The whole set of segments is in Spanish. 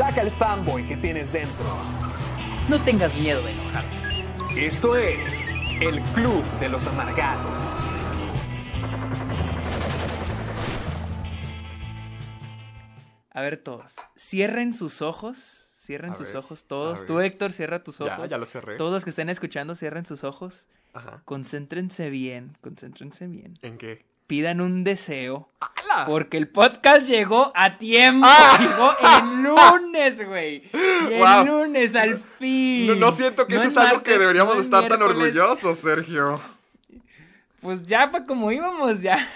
Saca el fanboy que tienes dentro. No tengas miedo de enojarte. Esto es el Club de los Amargados. A ver todos, cierren sus ojos, cierren A sus ver, ojos todos. Tú Héctor, cierra tus Ya, ojos. ya lo cerré. Todos los que estén escuchando, cierren sus ojos. Ajá. Concéntrense bien, concéntrense bien. ¿En qué? Pidan un deseo. ¡Hala! Porque el podcast llegó a tiempo. ¡Ah! Llegó el lunes, güey. El lunes, al fin. No, no siento que No eso es algo martes, que deberíamos no estar tan orgullosos, Sergio. Pues ya, pa' como íbamos, ya.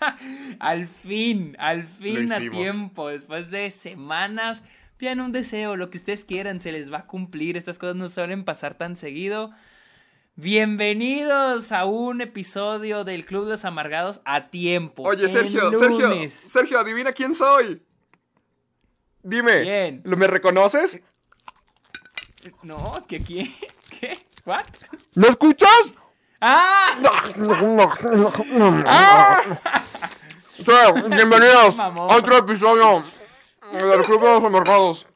al fin, al fin a tiempo. Después de semanas. Pidan un deseo, lo que ustedes quieran, se les va a cumplir. Estas cosas no suelen pasar tan seguido. Bienvenidos a un episodio del Club de los Amargados a tiempo. Oye, Sergio, Sergio. Sergio, adivina quién soy. Dime, ¿Quién? ¿lo- ¿me reconoces? No, ¿qué quién? ¿Qué? ¿What? ¿Me escuchas? ¡Ah! Sí, bienvenidos a otro episodio del Club de los Amargados.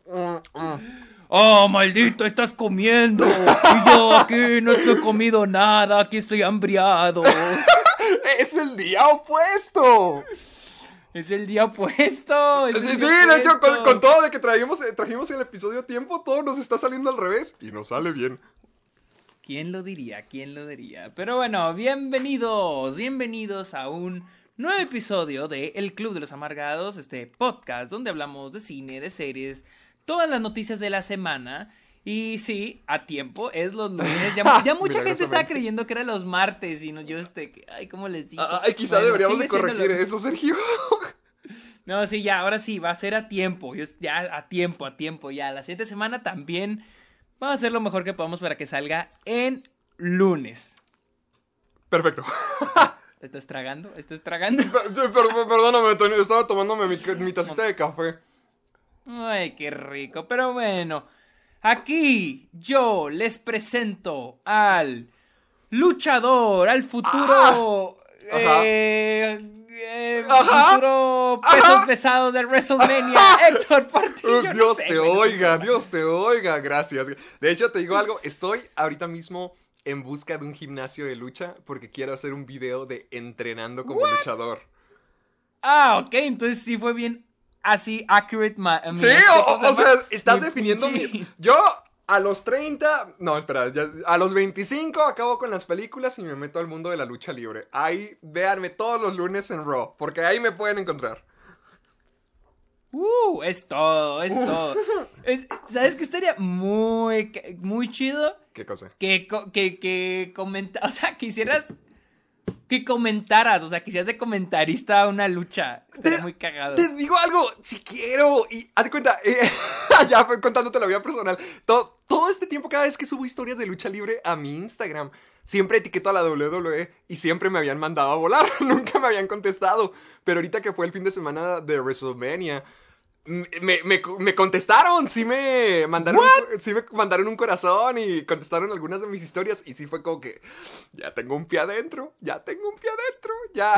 ¡Oh, maldito, estás comiendo! Y yo aquí no estoy comido nada, aquí estoy hambriado. ¡Es el día opuesto! Es el día opuesto. es Sí, de hecho, con todo de que trajimos, eh, trajimos el episodio a tiempo, todo nos está saliendo al revés. Y nos sale bien. ¿Quién lo diría? ¿Quién lo diría? Pero bueno, bienvenidos, bienvenidos a un nuevo episodio de El Club de los Amargados, este podcast donde hablamos de cine, de series, todas las noticias de la semana. Y sí, a tiempo, es los lunes. Ya, ya mucha gente Milagrosamente. creyendo que era los martes y no, yo este, que- ay, ¿cómo les digo? Ay, quizá Bueno, deberíamos de corregir eso, Sergio. No, sí, ya, ahora sí, va a ser a tiempo. Yo- Ya a tiempo, a tiempo, ya. La siguiente semana también vamos a hacer lo mejor que podamos para que salga en lunes. Perfecto. ¿Te estás tragando? ¿Estás tragando? Per- per- Perdóname, Tony, estaba tomándome mi, mi tacita de café. Ay, qué rico. Pero bueno, aquí yo les presento al luchador, al futuro. Ah, Ajá. eh, eh, Ajá. futuro pesos Ajá. pesados de WrestleMania, Héctor Portillo. No Dios sé, te oiga, Dios te oiga, gracias. De hecho, te digo algo, estoy ahorita mismo en busca de un gimnasio de lucha porque quiero hacer un video de entrenando como luchador. Ah, ok, entonces sí fue bien así accurate. mi- Sí, ¿qué o, o sea, estás definiendo mi... Yo a los 30... No, espera, ya- a los 25 acabo con las películas y me meto al mundo de la lucha libre. Ahí, véanme todos los lunes en Raw, porque ahí me pueden encontrar. Uh, es todo, es todo. Es- ¿Sabes qué estaría muy, muy chido? ¿Qué cosa? Que, que, que comenta, o sea, quisieras que comentaras, o sea, quisieras de comentarista una lucha. Estaría Te- muy cagado. Te digo algo, si quiero. Y haz de cuenta, eh, ya fue contándote la vida personal. Todo, todo este tiempo, cada vez que subo historias de lucha libre a mi Instagram, siempre etiqueto a la WWE y siempre me habían mandado a volar. Nunca me habían contestado. Pero ahorita que fue el fin de semana de WrestleMania. Me, me- me contestaron, sí me mandaron, un, sí me mandaron un corazón y contestaron algunas de mis historias y sí fue como que ya tengo un pie adentro, ya tengo un pie adentro, ya,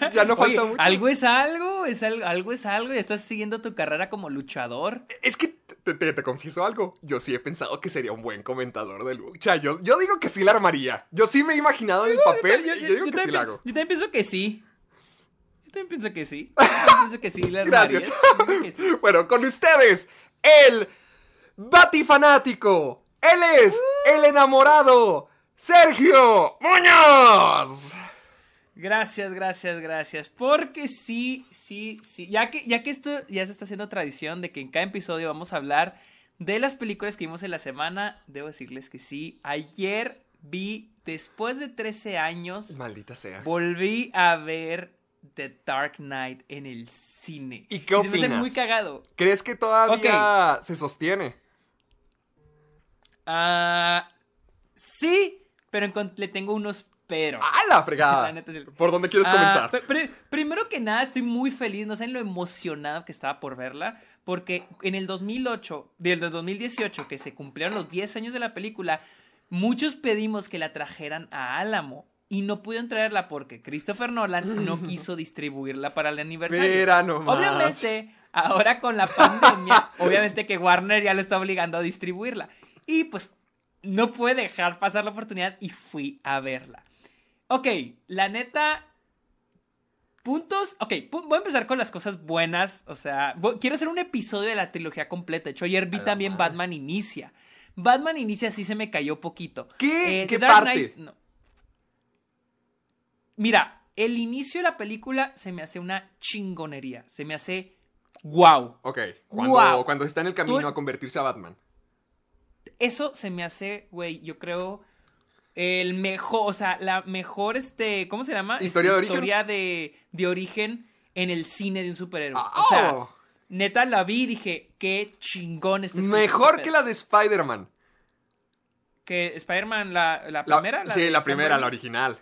ya, ya no Oye, falta mucho. algo es algo, es algo, algo es algo, y estás siguiendo tu carrera como luchador. Es que te, te- te confieso algo. Yo sí he pensado que sería un buen comentador de lucha. Yo, yo digo que sí la armaría. Yo sí me he imaginado en el papel. Yo- y yo- digo yo que sí la hago. Yo también pienso que sí. También pienso que sí. Pienso que sí, la. Gracias. Que sí. bueno, con ustedes, el Batifanático. Él es el enamorado, Sergio Muñoz. Gracias, gracias, gracias. Porque sí, sí, sí. Ya que, ya que esto ya se está haciendo tradición de que en cada episodio vamos a hablar de las películas que vimos en la semana, debo decirles que sí. Ayer vi después de 13 años, Maldita sea. volví a ver The Dark Knight en el cine. ¿Y qué se me hace opinas? muy cagado. ¿Crees que todavía se sostiene? Ah, sí, pero le tengo unos peros. ¡Ah, la fregada! La neta, sí. ¿Por dónde quieres Ah, comenzar? pri- pri- primero que nada, estoy muy feliz, no saben lo emocionado que estaba por verla, porque en el 2008, del 2018, que se cumplieron los 10 años de la película, muchos pedimos que la trajeran a Álamo y no pudieron traerla porque Christopher Nolan no quiso distribuirla para el aniversario. Mira nomás. Obviamente, ahora con la pandemia, obviamente que Warner ya lo está obligando a distribuirla. Y pues no puede dejar pasar la oportunidad y fui a verla. Ok, la neta. Puntos. Ok, pu- voy a empezar con las cosas buenas. O sea, quiero hacer un episodio de la trilogía completa. De hecho, ayer vi también. Batman Inicia. Batman Inicia sí se me cayó poquito. ¿Qué? Eh, ¿Qué parte? Knight, no. Mira, el inicio de la película se me hace una chingonería. Se me hace wow. Ok, cuando, Guau. cuando está en el camino Tú- a convertirse a Batman. Eso se me hace, güey, yo creo el mejor, o sea, la mejor, este, ¿cómo se llama? ¿Historia de origen? Historia de, de origen en el cine de un superhéroe. Ah, o sea, oh. neta la vi y dije, qué chingón este Mejor que la de Spider-Man. Que Spider-Man, la, la La- primera. sí, la primera, la original.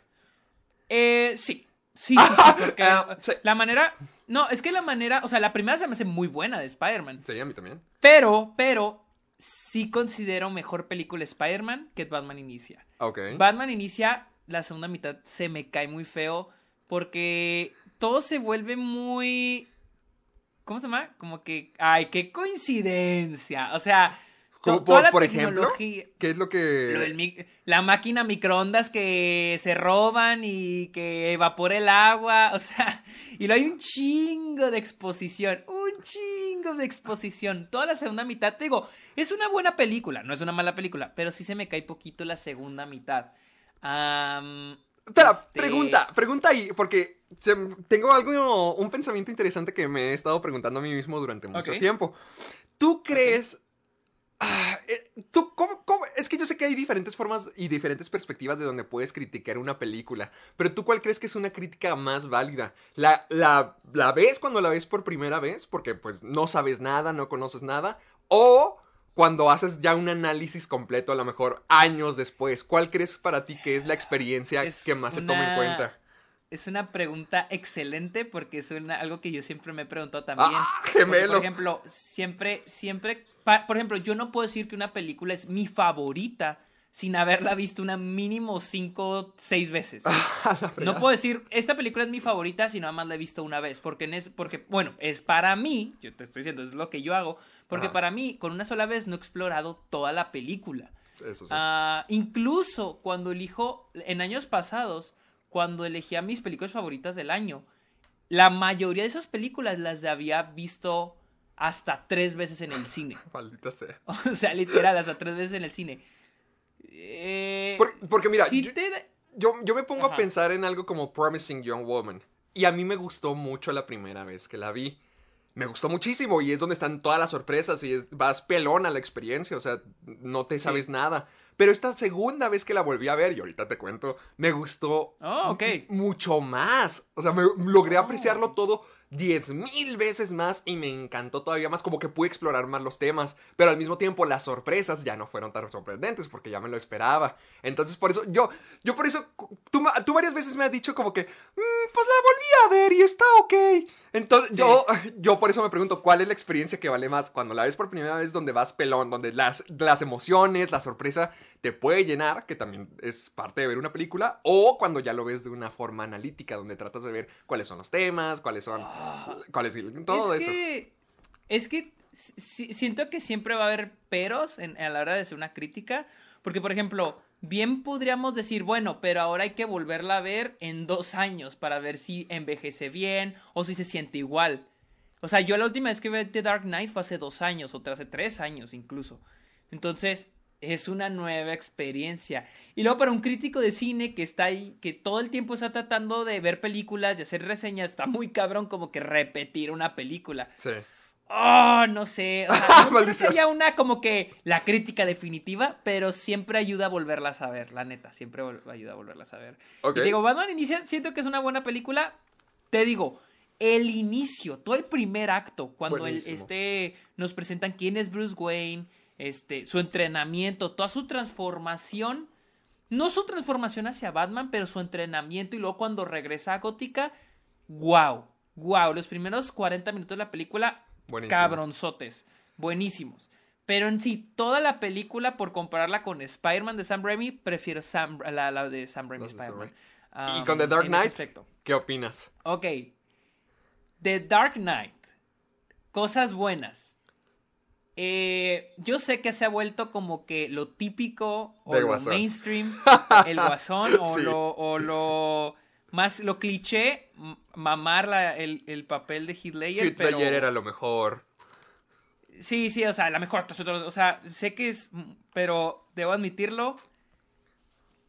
Eh, sí. Sí, sí, sí, porque Ah, sí. la manera. No, es que la manera. O sea, la primera se me hace muy buena de Spider-Man. Sí, a mí también. Pero, pero. Sí considero mejor película Spider-Man que Batman Inicia. Ok. Batman Inicia, la segunda mitad se me cae muy feo. Porque todo se vuelve muy. ¿Cómo se llama? Como que. Ay, qué coincidencia. O sea. Como por, ejemplo, ¿qué es lo que...? lo del mi- la máquina microondas que se roban y que evapora el agua, o sea, y lo hay un chingo de exposición, un chingo de exposición. Toda la segunda mitad, te digo, es una buena película, no es una mala película, pero sí se me cae poquito la segunda mitad. Espera, este, pregunta, pregunta ahí, porque tengo algo, un pensamiento interesante que me he estado preguntando a mí mismo durante mucho tiempo. ¿Tú crees... ah, eh, ¿Tú cómo, cómo- Es que yo sé que hay diferentes formas y diferentes perspectivas de donde puedes criticar una película, pero ¿tú cuál crees que es una crítica más válida? ¿La, la, la ves cuando la ves por primera vez? Porque pues no sabes nada, no conoces nada. ¿O cuando haces ya un análisis completo, a lo mejor años después? ¿Cuál crees para ti que es la experiencia Es que más se toma en cuenta? Es una pregunta excelente porque es una- algo que yo siempre me he preguntado también. ¡Ah, Porque, gemelo! por ejemplo, siempre, siempre, pa- por ejemplo, yo no puedo decir que una película es mi favorita sin haberla visto una mínimo cinco, seis veces. A la No puedo decir, esta película es mi favorita si nada más la he visto una vez. Porque, en es, porque bueno, es para mí, yo te estoy diciendo, es lo que yo hago. Porque Ajá. para mí, con una sola vez no he explorado toda la película. Eso sí. Ah, incluso cuando elijo, en años pasados, cuando elegía mis películas favoritas del año, la mayoría de esas películas las había visto hasta tres veces en el cine. Maldita sea. O sea, literal, hasta tres veces en el cine. Eh, Por- porque mira, yo- te Yo, yo me pongo Ajá. a pensar en algo como Promising Young Woman. Y a mí me gustó mucho la primera vez que la vi. Me gustó muchísimo y es donde están todas las sorpresas y es, vas pelón a la experiencia, o sea, no te sabes nada. Pero esta segunda vez que la volví a ver, y ahorita te cuento, me gustó Oh, mucho más. O sea, me logré Oh. apreciarlo todo diez mil veces más y me encantó todavía más, como que pude explorar más los temas. Pero al mismo tiempo las sorpresas ya no fueron tan sorprendentes porque ya me lo esperaba. Entonces por eso, yo, yo por eso, tú, tú varias veces me has dicho como que, "Mm, pues la volví a ver y está ok. Entonces Sí. yo, yo por eso me pregunto, ¿cuál es la experiencia que vale más? Cuando la ves por primera vez donde vas pelón, donde las, las emociones, la sorpresa te puede llenar, que también es parte de ver una película, o cuando ya lo ves de una forma analítica, donde tratas de ver cuáles son los temas, cuáles son, cuáles, todo es eso. Que, es que si- siento que siempre va a haber peros en- a la hora de hacer una crítica. Porque, por ejemplo, bien podríamos decir, bueno, pero ahora hay que volverla a ver en dos años para ver si envejece bien o si se siente igual. O sea, yo la última vez que vi The Dark Knight fue hace dos años, o hace tres años incluso. Entonces, es una nueva experiencia. Y luego para un crítico de cine que está ahí, que todo el tiempo está tratando de ver películas y hacer reseñas, está muy cabrón como que repetir una película. Sí. Oh, no sé. O sea, no haya una como que la crítica definitiva, pero siempre ayuda a volverlas a ver, la neta. Siempre ayuda a volverlas a ver. Y digo, Batman Inicia, siento que es una buena película. Te digo, el inicio, todo el primer acto, cuando el, este, nos presentan quién es Bruce Wayne, este, su entrenamiento, toda su transformación. No su transformación hacia Batman, pero su entrenamiento. Y luego cuando regresa a Gótica, wow. Wow. Los primeros 40 minutos de la película, Buenísimo. cabronzotes. Buenísimos. Pero en sí, toda la película, por compararla con Spider-Man de Sam Raimi, prefiero Sam, la, la de Sam Raimi Spider-Man. ¿Y Um, con The Dark Knight? ¿Qué opinas? Ok. The Dark Knight. Cosas buenas. Eh, yo sé que se ha vuelto como que lo típico o Del lo Guasón. mainstream, el guasón o, Sí. lo, o lo más lo cliché, mamar la- el, el papel de pero Ledger era lo mejor. sí, sí, o sea, la mejor o sea, sé que es, pero debo admitirlo,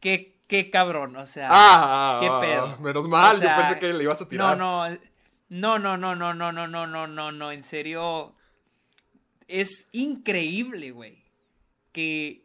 que qué cabrón, o sea, Ah, qué pedo. Menos mal, O sea, yo pensé que le ibas a tirar. No, no, no, no, no, no, no, no, no, no, no, en serio. Es increíble, güey. Que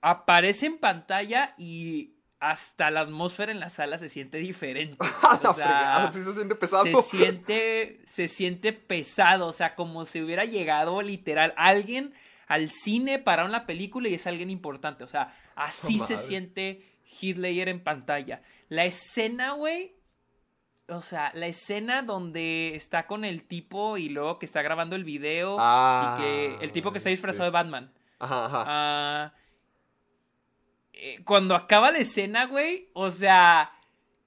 aparece en pantalla y hasta la atmósfera en la sala se siente diferente. A la O sea, sí se siente pesado. se siente, se siente pesado, o sea, como si hubiera llegado literal alguien al cine para una película y es alguien importante, o sea, así se siente Ledger en pantalla. La escena, güey, o sea, la escena donde está con el tipo y luego que está grabando el video Ah, y que el tipo que está disfrazado sí. de Batman. Ajá, ajá. Ah, cuando acaba la escena, güey, o sea,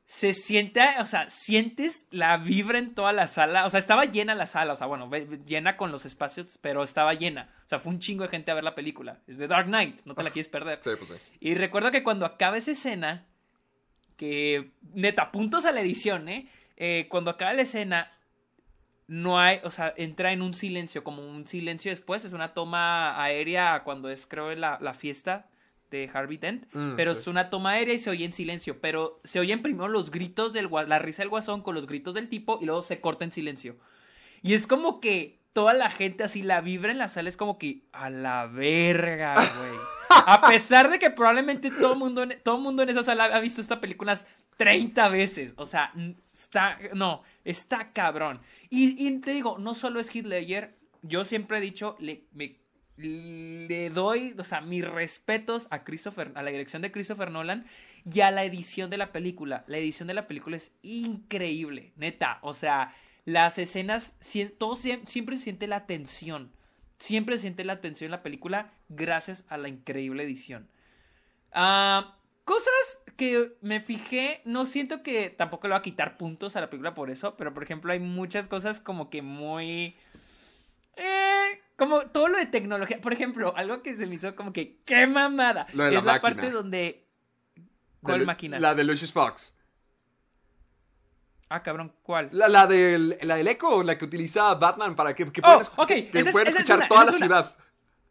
se siente, o sea, sientes la vibra en toda la sala. O sea, estaba llena la sala, o sea, bueno, llena con los espacios, pero estaba llena. O sea, fue un chingo de gente a ver la película. Es de Dark Knight, no te la quieres perder. Sí, pues sí. Y recuerdo que cuando acaba esa escena, que neta, puntos a la edición, ¿eh? Eh, cuando acaba la escena, no hay, o sea, entra en un silencio, como un silencio después, es una toma aérea cuando es, creo, la, la fiesta de Harvey Dent, Mm, pero sí. es una toma aérea y se oye en silencio, pero se oyen primero los gritos del la risa del guasón con los gritos del tipo y luego se corta en silencio. Y es como que toda la gente así, la vibra en la sala es como que a la verga, güey. A pesar de que probablemente todo el mundo, en, todo mundo en esa sala ha visto esta película unas 30 veces. O sea, está, no, está cabrón. Y, y te digo, no solo es Ledger, yo siempre he dicho, le, me- le doy, o sea, mis respetos a Christopher, a la dirección de Christopher Nolan y a la edición de la película. La edición de la película es increíble, neta. O sea, las escenas, todo siem- siempre se siente la tensión. Siempre se siente la tensión en la película gracias a la increíble edición. Ah, cosas que me fijé, no siento que tampoco le va a quitar puntos a la película por eso, pero por ejemplo hay muchas cosas como que muy... Eh, como todo lo de tecnología. Por ejemplo, algo que se me hizo como que, ¡qué mamada! Lo de es la máquina. parte donde... ¿Cuál De- máquina? La de Lucius Fox. Ah, cabrón, ¿cuál? La, la, del, la del eco, la que utiliza Batman para que, que Oh, puedan, que puedan es escuchar una, toda la es ciudad.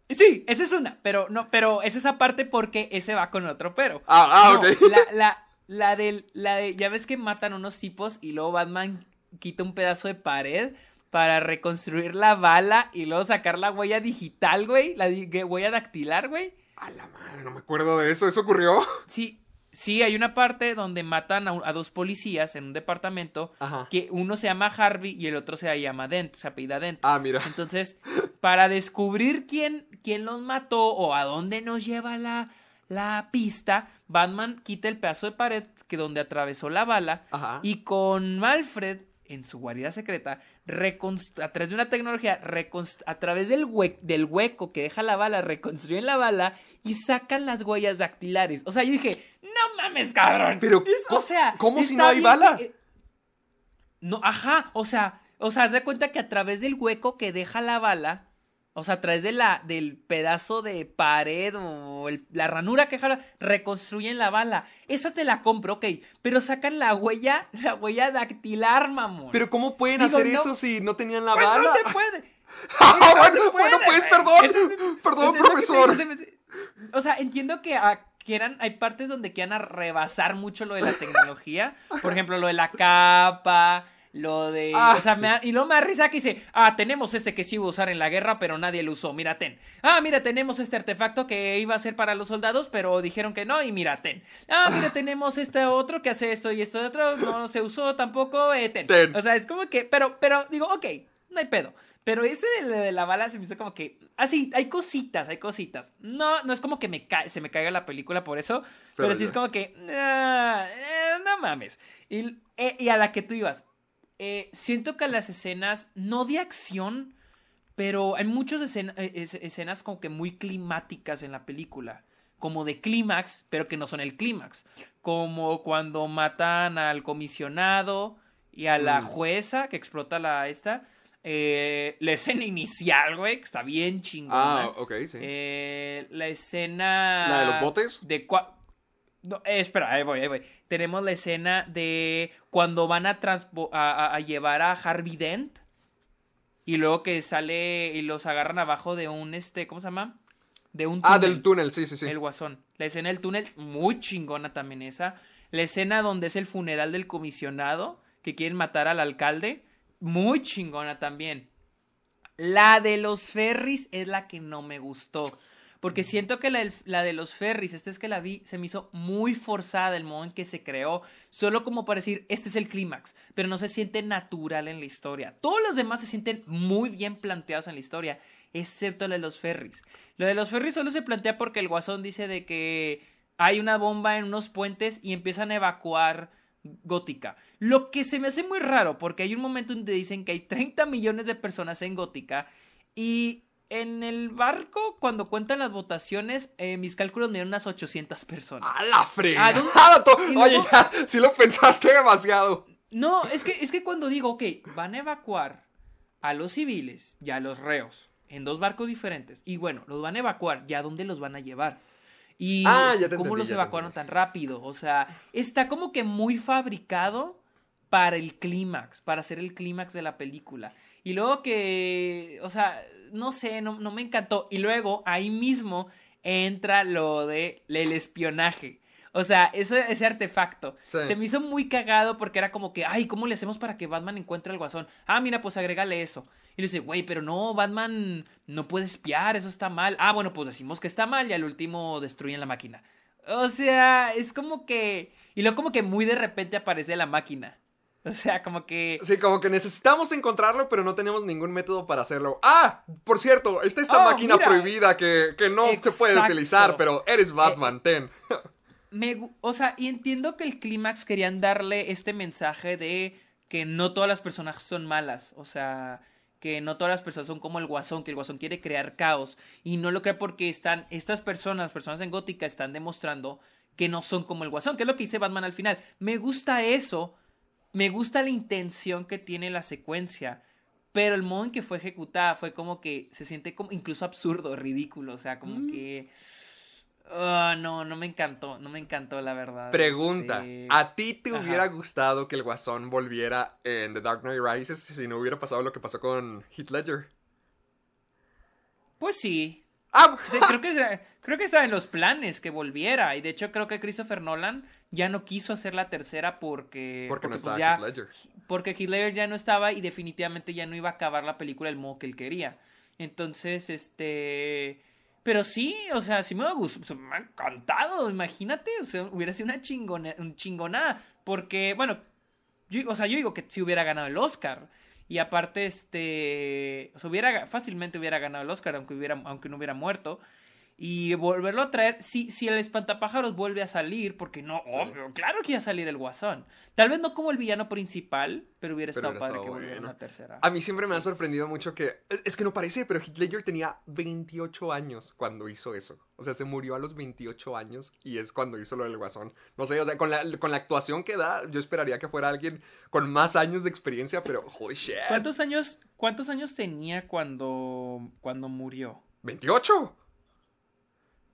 Sí, esa es una, pero no, pero es esa parte porque ese va con otro pero. Ah, ah, No, ok. La, la, la del, la de, ya ves que matan unos tipos y luego Batman quita un pedazo de pared para reconstruir la bala y luego sacar la huella digital, güey, la di- huella dactilar, güey. A la madre, no me acuerdo de eso. ¿Eso ocurrió? Sí, sí, hay una parte donde matan a, un- a dos policías en un departamento Ajá. que uno se llama Harvey y el otro se llama Dent, se apellida Dent. Ah, mira. Entonces, para descubrir quién, quién los mató o a dónde nos lleva la, la pista, Batman quita el pedazo de pared que donde atravesó la bala Ajá. y con Alfred en su guarida secreta, a través de una tecnología, a través del, hue- del hueco que deja la bala, reconstruyen la bala y sacan las huellas dactilares. O sea, yo dije, no mames, cabrón. Pero, Es- ¿cómo- o sea, cómo si no hay bala? que- no, ajá, o sea, o sea, haz de cuenta que a través del hueco que deja la bala, o sea, a través de la, del pedazo de pared o el- la ranura que deja, la- reconstruyen la bala. Esa te la compro, ok, pero sacan la huella, la huella dactilar, mamón. Pero ¿cómo pueden Digo, hacer no. eso si no tenían la Pues bala? no se puede. Ah, No bueno, se puede, bueno, pues, perdón. Es- Perdón, profesor. digo, se O sea, entiendo que quieran, hay partes donde quieran rebasar mucho lo de la tecnología. Por ejemplo, lo de la capa, lo de... Ah, o sea, sí. me da- y me da risa que dice, ah, tenemos este que sí iba a usar en la guerra, pero nadie lo usó, mira, ten. Ah, mira, tenemos este artefacto que iba a ser para los soldados, pero dijeron que no, y mira, ten. Ah, mira, tenemos este otro que hace esto y esto otro, no se usó tampoco, eh, ten. Ten. O sea, es como que, pero, pero, digo, ok, no hay pedo. Pero ese de, la- de la bala se me hizo como que, ah, sí, hay cositas, hay cositas. No, no es como que me se me caiga la película por eso, pero, Pero sí es como que, ah, eh, no mames. Y, eh, y a la que tú ibas, eh, siento que las escenas, no de acción, pero hay muchas escena- eh, es- escenas como que muy climáticas en la película. Como de clímax, pero que no son el clímax. Como cuando matan al comisionado y a la Mm. jueza que explota la esta. Eh, la escena inicial, güey, que está bien chingona. Ah, ok, sí. Eh, la escena. ¿La de los botes? De cua- No, eh, espera, ahí voy, ahí voy. Tenemos la escena de cuando van a, transpo- a, a- a llevar a Harvey Dent. Y luego que sale y los agarran abajo de un, este, ¿cómo se llama? De un ah, del túnel, sí, sí, sí. El guasón. La escena del túnel, muy chingona también esa. La escena donde es el funeral del comisionado, que quieren matar al alcalde, muy chingona también. La de los ferries es la que no me gustó. Porque siento que la, de los ferries, esta es que la vi, se me hizo muy forzada el modo en que se creó, solo como para decir, este es el clímax, pero no se siente natural en la historia. Todos los demás se sienten muy bien planteados en la historia, excepto la de los ferries. Lo de los ferries solo se plantea porque el guasón dice de que hay una bomba en unos puentes y empiezan a evacuar Gótica. Lo que se me hace muy raro, porque hay un momento donde dicen que hay 30 millones de personas en Gótica y en el barco, cuando cuentan las votaciones, eh, mis cálculos me dieron unas 800 personas. ¡A la ¿A fregada! Oye, luego- ya, sí lo pensaste demasiado. No, es que, es que cuando digo, ok, van a evacuar a los civiles y a los reos en dos barcos diferentes, y bueno, los van a evacuar, ¿ya dónde los van a llevar? Y Ah, ya te cómo entendí, los ya evacuaron entendí. tan rápido. O sea, está como que muy fabricado para el clímax, para hacer el clímax de la película. Y luego que, o sea, no sé, no, no me encantó. Y luego ahí mismo entra lo de el espionaje. O sea, ese, ese artefacto. Sí. Se me hizo muy cagado porque era como que, ay, ¿cómo le hacemos para que Batman encuentre al guasón? Ah, mira, pues agrégale eso. Y le dice, güey, pero no, Batman no puede espiar, eso está mal. Ah, bueno, pues decimos que está mal y al último destruyen la máquina. O sea, es como que... Y luego como que muy de repente aparece la máquina. O sea, como que... Sí, como que necesitamos encontrarlo, pero no tenemos ningún método para hacerlo. Ah, por cierto, está esta Oh, máquina mira. prohibida que, que no se puede utilizar, pero eres Batman, ten. me, o sea, y entiendo que el clímax querían darle este mensaje de que no todas las personas son malas, o sea, que no todas las personas son como el guasón, que el guasón quiere crear caos y no lo cree porque están estas personas, personas en gótica están demostrando que no son como el guasón, que es lo que dice Batman al final. Me gusta eso, me gusta la intención que tiene la secuencia, pero el modo en que fue ejecutada fue como que se siente como incluso absurdo, ridículo, o sea, como que ah, no, no me encantó, no me encantó la verdad. Pregunta, Este, ¿a ti te ajá. hubiera gustado que el Guasón volviera en The Dark Knight Rises si no hubiera pasado lo que pasó con Heath Ledger? Pues sí. Ah, creo que creo que estaba en los planes que volviera y de hecho creo que Christopher Nolan ya no quiso hacer la tercera porque porque no pues, estaba ya Heath Ledger. porque Heath Ledger ya no estaba y definitivamente ya no iba a acabar la película del modo que él quería. Entonces, este... Pero sí, o sea, sí me ha gustado, me ha encantado, imagínate, o sea, hubiera sido una chingona, un chingonada, porque, bueno, yo, o sea, yo digo que sí hubiera ganado el Oscar, y aparte, este, o sea, hubiera, fácilmente hubiera ganado el Oscar, aunque, hubiera, aunque no hubiera muerto, y volverlo a traer, si, si el espantapájaros vuelve a salir, porque no, Sí. obvio, claro que iba a salir el guasón, tal vez no como el villano principal, pero hubiera Pero estado padre que volviera bueno. una tercera. A mí siempre me ha sorprendido mucho que. Es, es que no parece, pero Heath Ledger tenía 28 años cuando hizo eso. O sea, se murió a los 28 años y es cuando hizo lo del guasón. No sé, o sea, con la, con la actuación que da, yo esperaría que fuera alguien con más años de experiencia, pero holy shit. ¿Cuántos años, cuántos años tenía cuando, cuando murió? ¿28?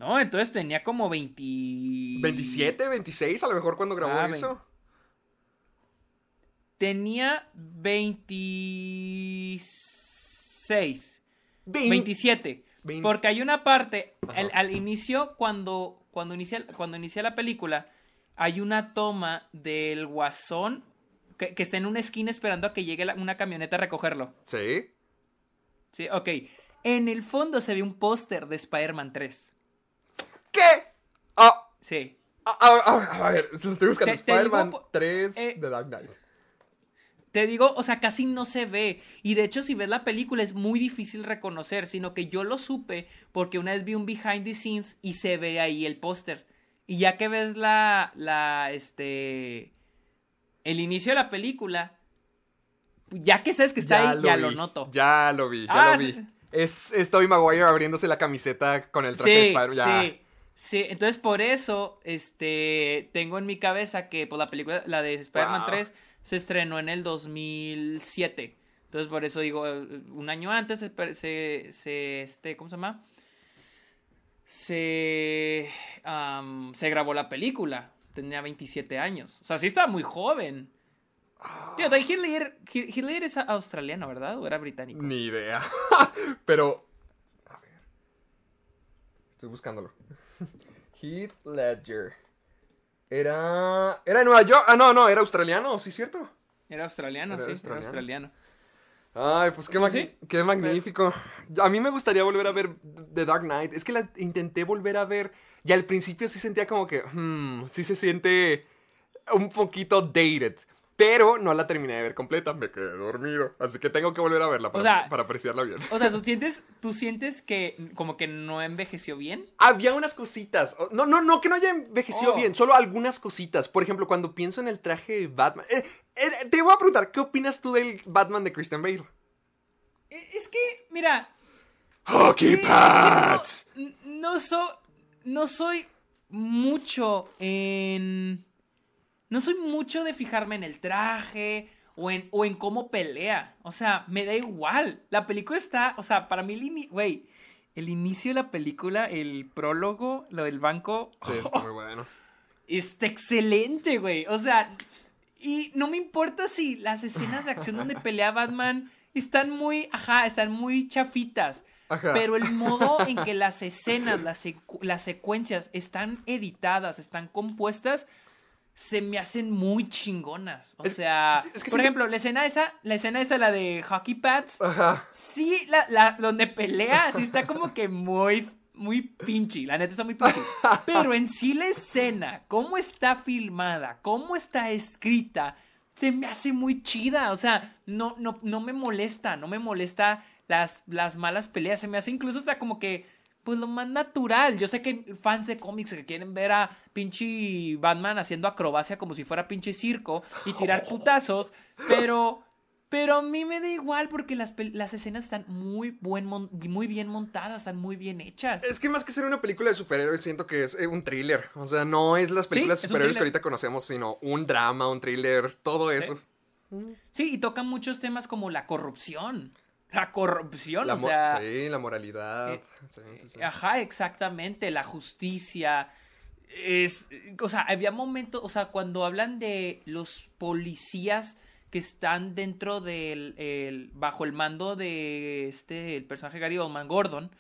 No, entonces tenía como 20... ¿27, 26 a lo mejor cuando grabó Ah, eso? Tenía 26. Vein- 27. Vein- Porque hay una parte, al, al inicio, cuando, cuando, inicia, cuando inicia la película, hay una toma del guasón que, que está en una esquina esperando a que llegue la- una camioneta a recogerlo. ¿Sí? Sí, ok. En el fondo se ve un póster de Spider-Man 3. ¿Qué? Ah, Sí. ah, ah, ah, a ver, lo estoy buscando. Spider-Man po- 3 eh, de Dark Knight. Te digo, o sea, casi no se ve. Y de hecho, si ves la película es muy difícil reconocer, sino que yo lo supe porque una vez vi un behind the scenes y se ve ahí el póster. Y ya que ves la, la, este, el inicio de la película, ya que sabes que está ahí, ya lo noto. Ya lo vi, ya Ah, lo vi. Es, es Tobey Maguire abriéndose la camiseta con el traje de Spider-Man. Sí. Sí, entonces por eso, este, tengo en mi cabeza que pues, la película, la de Spider-Man Wow. 3, se estrenó en el 2007. Entonces por eso digo, un año antes se, se, se, este, ¿cómo se llama? Se, se grabó la película. Tenía 27 años. O sea, sí estaba muy joven. Tío, Ledger, Heath Ledger es australiano, ¿verdad? ¿O era británico? Ni idea. Pero. A ver. Estoy buscándolo. Heath Ledger. Era. ¿Era de Nueva York? Ah, no, no, era australiano, ¿sí es cierto? Era australiano, Era sí, australiano. era australiano. Ay, pues qué, mag- Sí. qué magnífico. A mí me gustaría volver a ver The Dark Knight. Es que la intenté volver a ver y al principio sí sentía como que, hmm, sí se siente un poquito dated. Pero no la terminé de ver completa, me quedé dormido. Así que tengo que volver a verla para, sea- para apreciarla bien. O sea, ¿tú sientes, ¿tú sientes que como que no envejeció bien? Había unas cositas. No, no, no, que no haya envejecido Oh. bien. Solo algunas cositas. Por ejemplo, cuando pienso en el traje de Batman. Eh, eh, te voy a preguntar, ¿qué opinas tú del Batman de Christian Bale? E- Es que, mira, Hockey eh, Pats. n- no, so- no soy mucho en... No soy mucho de fijarme en el traje o en, o en cómo pelea. O sea, me da igual. La película está, o sea, para mí, güey, el inicio de la película, el prólogo, lo del banco, Sí, está muy bueno. Está excelente, güey. O sea, y no me importa si las escenas de acción donde pelea Batman están muy, ajá, están muy chafitas. Ajá. Pero el modo en que las escenas, las, secu- las secuencias están editadas, están compuestas, se me hacen muy chingonas. O Es- sea, es- es que por ejemplo, la escena esa, la escena esa, la de Hockey Pads, Ajá. Sí, la, la, donde pelea, sí está como que muy, muy pinche. La neta está muy pinche. Pero en sí la escena, cómo está filmada, cómo está escrita, se me hace muy chida. O sea, no, no, no me molesta, no me molesta las, las malas peleas. Se me hace incluso hasta como que, pues lo más natural. Yo sé que hay fans de cómics que quieren ver a pinche Batman haciendo acrobacia como si fuera pinche circo y tirar putazos, pero... Pero a mí me da igual porque las, las escenas están muy, buen muy bien montadas, están muy bien hechas. Es que más que ser una película de superhéroes, siento que es eh, un thriller. O sea, no es las películas de superhéroes que ahorita conocemos, sino un drama, un thriller, todo eso. Sí, y tocan muchos temas como la corrupción. La corrupción, La o sea... sí, la moralidad. eh, Sí, sí, sí. Ajá, exactamente, la justicia. Es, o sea, había momentos, o sea, cuando hablan de los policías que están dentro del, el- bajo el mando de este, el personaje Gary Oldman Gordon,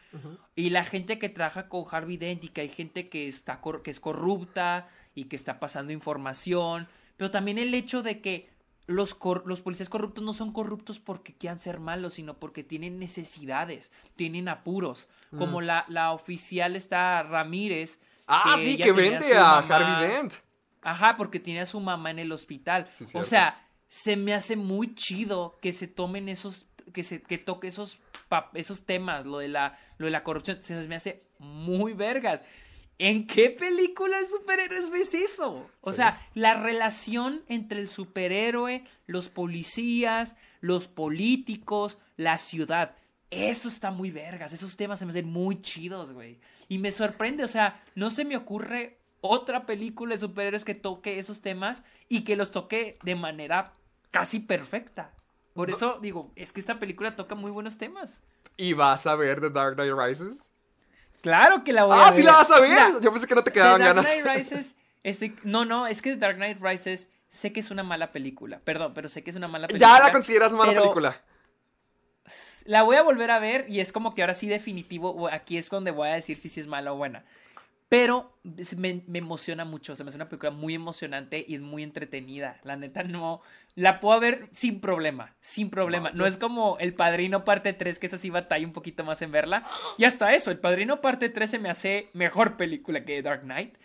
y la gente que trabaja con Harvey Dent y que hay gente que está, cor- que es corrupta y que está pasando información, pero también el hecho de que los, cor- los policías corruptos no son corruptos porque quieran ser malos, sino porque tienen necesidades, tienen apuros. Como la, la oficial está Ramírez. ah, que sí, que vende a Harvey Dent. Ajá, porque tiene a su mamá en el hospital. Sí, o sea, se me hace muy chido que se tomen esos, que se, que toque esos, esos temas, lo de la, lo de la corrupción. Se me hace muy vergas. ¿En qué película de superhéroes ves eso? O Sí. sea, la relación entre el superhéroe, los policías, los políticos, la ciudad. Eso está muy vergas. Esos temas se me hacen muy chidos, güey. Y me sorprende, o sea, no se me ocurre otra película de superhéroes que toque esos temas y que los toque de manera casi perfecta. Por eso digo, es que esta película toca muy buenos temas. ¿Y vas a ver The Dark Knight Rises? Claro que la voy a Ah, ver. sí la vas a ver. Mira, Yo pensé que no te The quedaban Dark ganas. Knight Rises, estoy- no, no, es que The Dark Knight Rises sé que es una mala película. Perdón, pero sé que es una mala película. ya la consideras mala pero película. La voy a volver a ver y es como que ahora sí definitivo, aquí es donde voy a decir si sí es mala o buena. Pero me, me, emociona mucho, se me hace una película muy emocionante y es muy entretenida. La neta no, la puedo ver sin problema, sin problema. No, es como El Padrino parte 3, que esa sí batalla un poquito más en verla. Y hasta eso, El Padrino parte 3 se me hace mejor película que Dark Knight.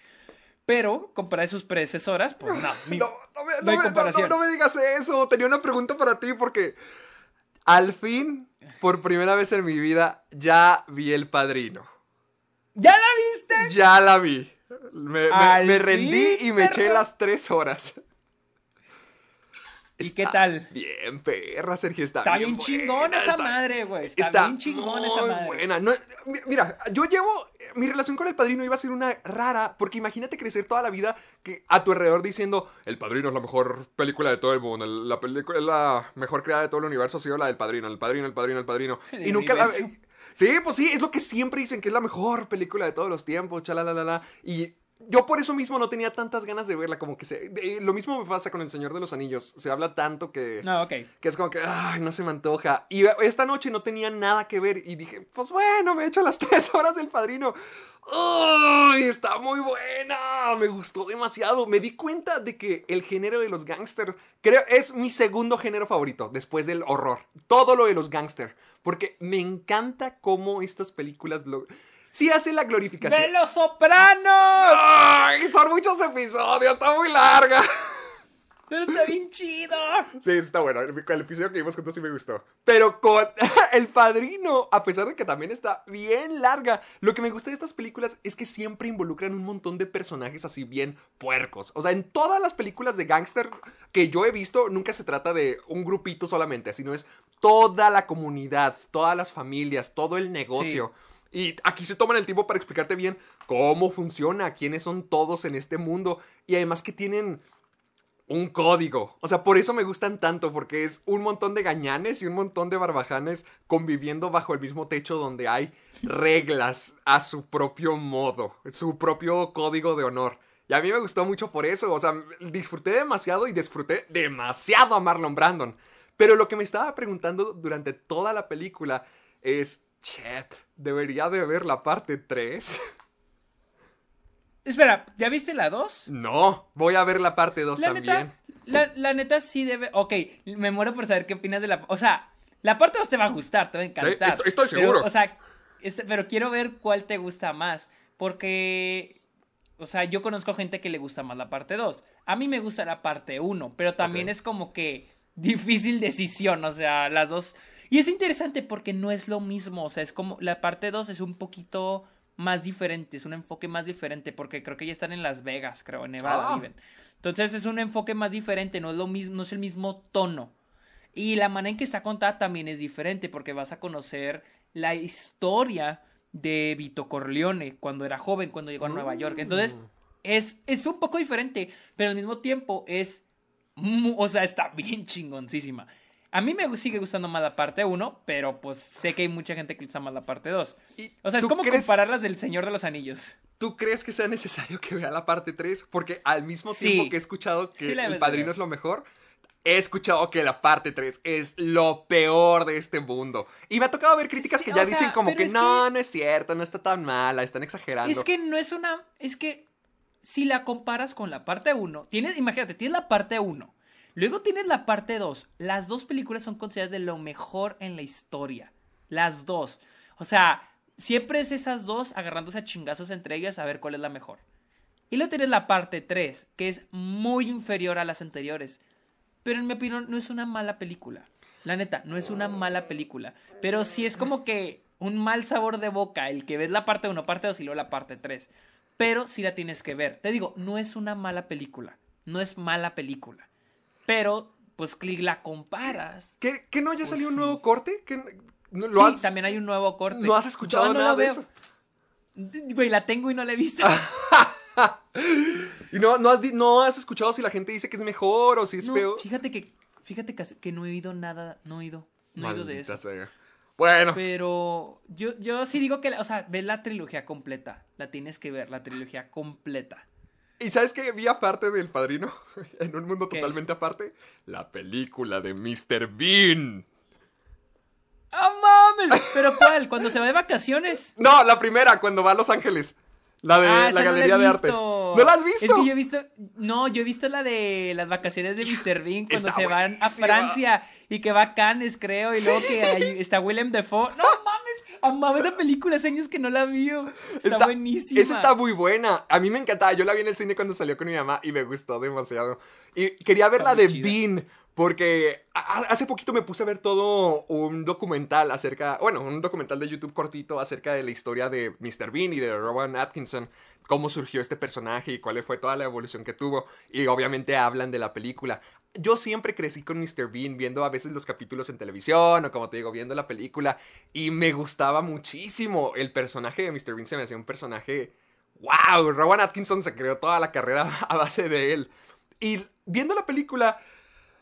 Pero, comparada a sus predecesoras, pues no. no, no, me, comparación. no me digas eso. Tenía una pregunta para ti porque al fin, por primera vez en mi vida, ya vi El Padrino. ¿Ya la viste? Ya la vi. Me, rendí y me eché las tres horas. ¿Y qué tal? Bien, perra, Sergio. Está, está bien, chingona esa madre, güey. Está, bien chingona esa madre. buena. mira, yo llevo. Mi relación con el padrino iba a ser una rara, porque imagínate crecer toda la vida que a tu alrededor diciendo: El padrino es la mejor película de todo el mundo. La película es la mejor creada de todo el universo. Ha sido la del padrino, el padrino, el padrino, el padrino. y nunca la. Sí, pues sí, es lo que siempre dicen que es la mejor película de todos los tiempos, chalalala. Y yo por eso mismo no tenía tantas ganas de verla, como que se... lo mismo me pasa con El Señor de los Anillos, se habla tanto que... No, ok. Que es como que, ay, no se me antoja. Y esta noche no tenía nada que ver y dije, pues bueno, me he hecho las tres horas del Padrino. ¡Ay, está muy buena! Me gustó demasiado. Me di cuenta de que el género de los gángsters, creo, es mi segundo género favorito, después del horror. Todo lo de los gángsters. Porque me encanta cómo estas películas lo sí hace la glorificación. ¡De los sopranos! ¡Ay! Son muchos episodios, está muy larga. Pero está bien chido. Sí, está bueno. El, episodio que vimos juntos sí me gustó. Pero con El Padrino, a pesar de que también está bien larga, lo que me gusta de estas películas es que siempre involucran un montón de personajes así bien puercos. O sea, en todas las películas de gángster que yo he visto, nunca se trata de un grupito solamente, sino es toda la comunidad, todas las familias, todo el negocio. Y aquí se toman el tiempo para explicarte bien cómo funciona, quiénes son todos en este mundo y además que tienen un código. O sea, por eso me gustan tanto, porque es un montón de gañanes y un montón de barbajanes conviviendo bajo el mismo techo donde hay reglas a su propio modo, su propio código de honor. Y a mí me gustó mucho por eso, o sea, disfruté demasiado y disfruté demasiado a Marlon Brandon. Pero lo que me estaba preguntando durante toda la película es, chat, debería de ver la parte 3. Espera, ¿ya viste la 2? No, voy a ver la parte 2 también. la, neta sí debe. Ok, me muero por saber qué opinas de la. O sea, la parte 2 te va a gustar, te va a encantar. estoy, seguro. o sea, este, pero quiero ver cuál te gusta más. Porque. O sea, yo conozco gente que le gusta más la parte 2. A mí me gusta la parte 1, pero también es como que difícil decisión. O sea, las dos. Y es interesante porque no es lo mismo, o sea, es como la parte 2 es un poquito más diferente, es un enfoque más diferente porque creo que ya están en Las Vegas, creo, en Nevada ah. Entonces es un enfoque más diferente, no es lo mismo, no es el mismo tono. Y la manera en que está contada también es diferente porque vas a conocer la historia de Vito Corleone cuando era joven, cuando llegó a Nueva York. Entonces mm. es, es un poco diferente, pero al mismo tiempo es, o sea, está bien chingoncísima. A mí me sigue gustando más la parte 1, pero pues sé que hay mucha gente que usa más la parte 2. O sea, es como compararlas del Señor de los Anillos. ¿Tú crees que sea necesario que vea la parte 3? Porque al mismo tiempo que he escuchado que El Padrino es lo mejor, he escuchado que la parte 3 es lo peor de este mundo. Y me ha tocado ver críticas que ya dicen como que no, no es cierto, no está tan mala, están exagerando. Es que no es una... Es que si la comparas con la parte 1, tienes, imagínate, tienes la parte 1 Luego tienes la parte 2. Las dos películas son consideradas de lo mejor en la historia. Las dos. O sea, siempre es esas dos agarrándose a chingazos entre ellas a ver cuál es la mejor. Y luego tienes la parte 3, que es muy inferior a las anteriores. Pero en mi opinión no es una mala película. La neta, no es una mala película. Pero sí es como que un mal sabor de boca el que ves la parte 1, parte 2 y luego la parte 3. Pero sí la tienes que ver. Te digo, no es una mala película. No es mala película. Pero, pues, clic la comparas. ¿Qué, no ya pues salió un nuevo corte? ¿Qué, sí, también hay un nuevo corte. ¿No has escuchado nada de eso? Güey, la tengo y no la he visto. y no, no, has, no has escuchado si la gente dice que es mejor o si es peor. Fíjate que, fíjate que, no he oído nada, no he oído, no he oído de eso. Bueno. Pero yo, yo sí digo que, o sea, ve la trilogía completa. La tienes que ver, la trilogía completa. ¿Y sabes qué vi aparte del padrino? en un mundo totalmente aparte. La película de Mr. Bean. ¡Ah, mames! ¿Pero cuál? ¿Cuando se va de vacaciones? No, la primera, cuando va a Los Ángeles. La de Ah, la no galería de arte. ¿No la has Es visto? que yo he visto. No, yo he visto la de las vacaciones de Mr. Bean cuando Está se van a. Francia y que va a Cannes, creo, y luego que ahí está Willem Dafoe. No mames, amaba esa película, hace años que no la vi. Está, buenísima. Esa está muy buena. A mí me encantaba. Yo la vi en el cine cuando salió con mi mamá y me gustó demasiado. Y quería ver Está la de chida. Bean. Porque hace poquito me puse a ver todo un documental acerca, bueno, un documental de YouTube cortito acerca de la historia de Mr. Bean y de Rowan Atkinson, cómo surgió este personaje y cuál fue toda la evolución que tuvo. Y obviamente hablan de la película. Yo siempre crecí con Mr. Bean viendo a veces los capítulos en televisión o como te digo, viendo la película y me gustaba muchísimo. El personaje de Mr. Bean se me hacía un personaje... ¡Wow! Rowan Atkinson se creó toda la carrera a base de él. Y viendo la película,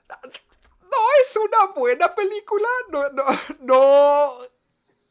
no es una buena película. No, no, no.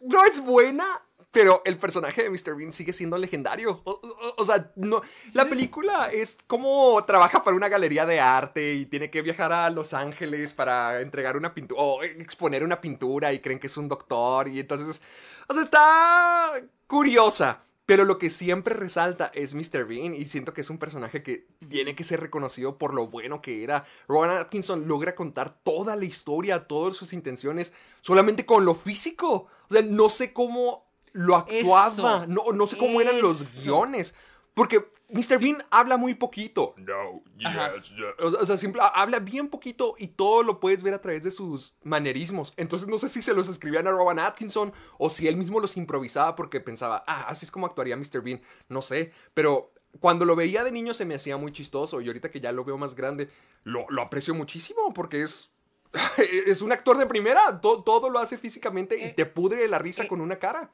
No es buena. Pero el personaje de Mr. Bean sigue siendo legendario. O, o- o sea, no. La película es como trabaja para una galería de arte y tiene que viajar a Los Ángeles para entregar una pintura o exponer una pintura y creen que es un doctor. Y entonces. O sea, está curiosa. Pero lo que siempre resalta es Mr. Bean y siento que es un personaje que tiene que ser reconocido por lo bueno que era. Rowan Atkinson logra contar toda la historia, todas sus intenciones, solamente con lo físico. O sea, no sé cómo lo actuaba, Eso, no, no sé cómo eran los guiones. Porque Mr. Bean habla muy poquito. No, yes, yes. O sea, simple- habla bien poquito y todo lo puedes ver a través de sus manerismos. Entonces no sé si se los escribían a Rowan Atkinson o si él mismo los improvisaba porque pensaba, ah, así es como actuaría Mr. Bean. No sé, pero cuando lo veía de niño se me hacía muy chistoso y ahorita que ya lo veo más grande, lo, lo aprecio muchísimo porque es... Es un actor de primera, to- todo lo hace físicamente y Eh, te pudre la risa eh, con una cara.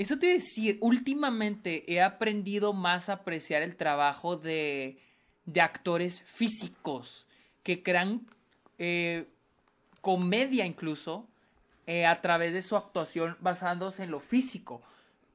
Eso te decir, últimamente he aprendido más a apreciar el trabajo de, de actores físicos que crean eh, comedia incluso eh, a través de su actuación basándose en lo físico.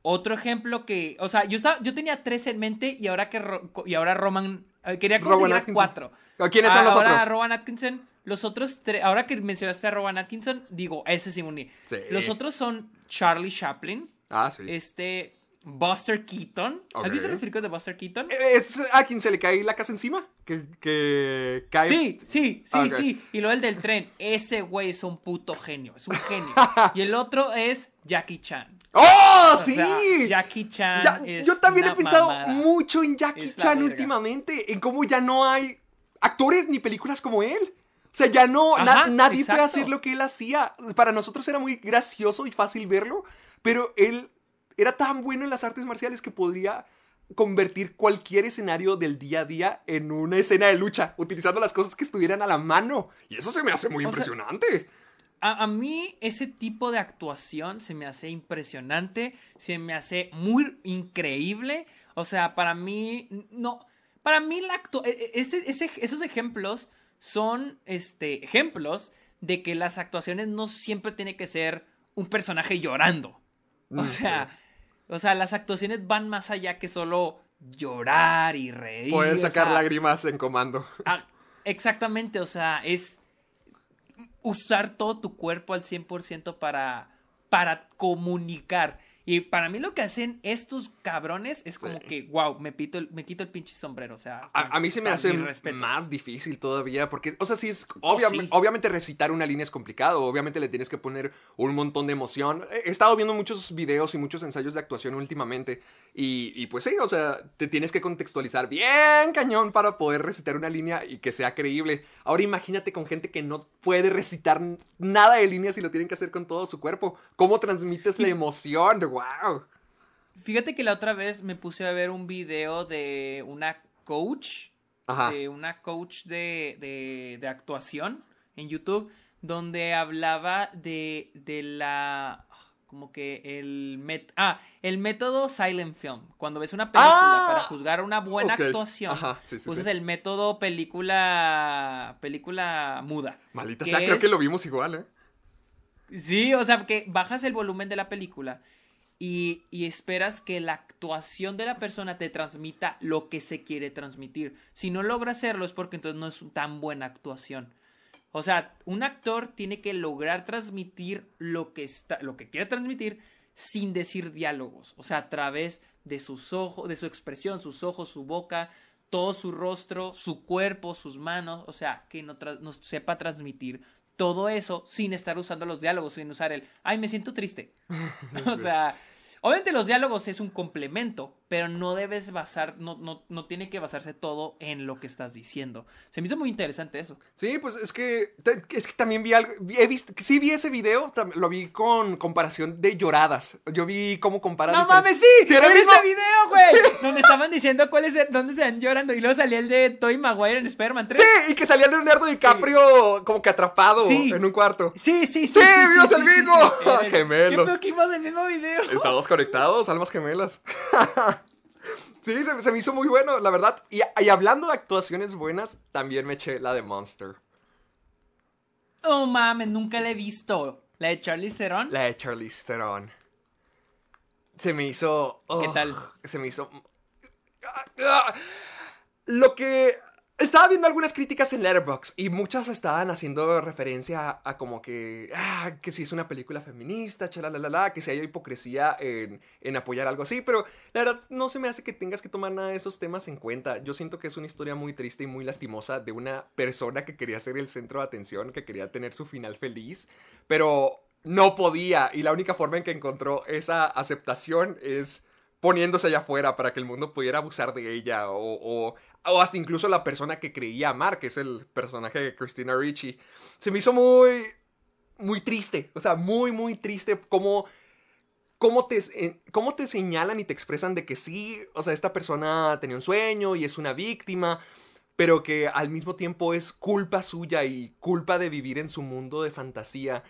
Otro ejemplo que, o sea, yo estaba, yo tenía tres en mente y ahora que y ahora Roman eh, quería conseguir a cuatro. ¿A ¿Quiénes son los ahora otros? Rowan Atkinson, los otros tres, ahora que mencionaste a Rowan Atkinson, digo, ese sí uní. Sí. Los otros son Charlie Chaplin, Ah, sí. este Buster Keaton. Ok. ¿Has visto las películas de Buster Keaton? ¿Es a quien se le cae la casa encima? Que, que cae. Sí, sí, sí, sí. Y lo del del tren. Ese güey es un puto genio. Es un genio. y el otro es Jackie Chan. ¡Oh, O sí! sea, Jackie Chan. Ya- es yo también he pensado mamada. mucho en Jackie Es Chan últimamente, en cómo ya no hay actores ni películas como él. O sea, ya no, na- nadie puede hacer lo que él hacía. Para nosotros era muy gracioso y fácil verlo, pero él era tan bueno en las artes marciales que podría convertir cualquier escenario del día a día en una escena de lucha, utilizando las cosas que estuvieran a la mano. Y eso se me hace muy O sea, impresionante. A, a mí ese tipo de actuación se me hace impresionante, se me hace muy increíble. O sea, para mí, no, para mí la e- e- ese- ese- esos ejemplos son este, ejemplos de que las actuaciones no siempre tiene que ser un personaje llorando. O Mm, sea, o sea, las actuaciones van más allá que solo llorar y reír. Poder sacar sea, lágrimas en comando. Ah, exactamente, o sea, es usar todo tu cuerpo al 100% para, para comunicar. Y para mí lo que hacen estos cabrones es como Sí. que, wow, me, pito el- me quito el pinche sombrero. O sea, A, a mí se me hace más difícil todavía, porque, o sea, sí es, obvia- sí. obviamente recitar una línea es complicado, obviamente le tienes que poner un montón de emoción. He estado viendo muchos videos y muchos ensayos de actuación últimamente, y, y pues sí, o sea, te tienes que contextualizar bien cañón para poder recitar una línea y que sea creíble. Ahora imagínate con gente que no puede recitar nada de líneas y lo tienen que hacer con todo su cuerpo. ¿Cómo transmites la emoción? ¡Wow! Fíjate que la otra vez me puse a ver un video de una coach, Ajá. de una coach de, de, de actuación en YouTube, donde hablaba de, de la como que el met ah, el método silent film. Cuando ves una película Ah, para juzgar una buena actuación, Ajá, sí, sí, usas sí. el método película película muda. Maldita sea, creo que lo vimos igual, ¿eh? Sí, o sea, que bajas el volumen de la película y, esperas que la actuación de la persona te transmita lo que se quiere transmitir. Si no logra hacerlo es porque entonces no es tan buena actuación. O sea, un actor tiene que lograr transmitir lo que está, lo que quiere transmitir sin decir diálogos. O sea, a través de sus ojos, de su expresión, sus ojos, su boca, todo su rostro, su cuerpo, sus manos, o sea, que no sepa transmitir todo eso sin estar usando los diálogos, sin usar el, ay, me siento triste. o sea, obviamente los diálogos es un complemento, pero no debes basar, no, no, no tiene que basarse todo en lo que estás diciendo. Se me hizo muy interesante eso. Sí, pues es que, es que también vi algo, he visto, sí vi ese video, lo vi con comparación de lloradas. Yo vi cómo comparar. No mames, sí, ¿Sí era ese video, güey. Donde estaban diciendo cuáles, dónde se van llorando y luego salía el de Toy Maguire en Spider-Man 3. Sí, y que salía Leonardo DiCaprio como que atrapado en un cuarto. Sí, sí, sí. Sí, vimos el mismo. Gemelos. Que vimos el mismo video. Estamos conectados, almas gemelas. Sí, se, me hizo muy bueno, la verdad. Y, hablando de actuaciones buenas, también me eché la de Monster. Oh, mames, nunca la he visto. ¿La de Charlize Theron? La de Charlize Theron. Se me hizo... ¿Qué tal? Se me hizo... Lo que estaba viendo algunas críticas en Letterboxd y muchas estaban haciendo referencia a, como que, ah, que si es una película feminista, chalalala, que si hay hipocresía en, en, apoyar algo así, pero la verdad no se me hace que tengas que tomar nada de esos temas en cuenta. Yo siento que es una historia muy triste y muy lastimosa de una persona que quería ser el centro de atención, que quería tener su final feliz, pero no podía y la única forma en que encontró esa aceptación es poniéndose allá afuera para que el mundo pudiera abusar de ella o, hasta incluso la persona que creía amar, que es el personaje de Christina Ricci. Se me hizo muy, muy triste, o sea, muy, muy triste cómo, cómo, te, cómo te señalan y te expresan de que sí, o sea, esta persona tenía un sueño y es una víctima, pero que al mismo tiempo es culpa suya y culpa de vivir en su mundo de fantasía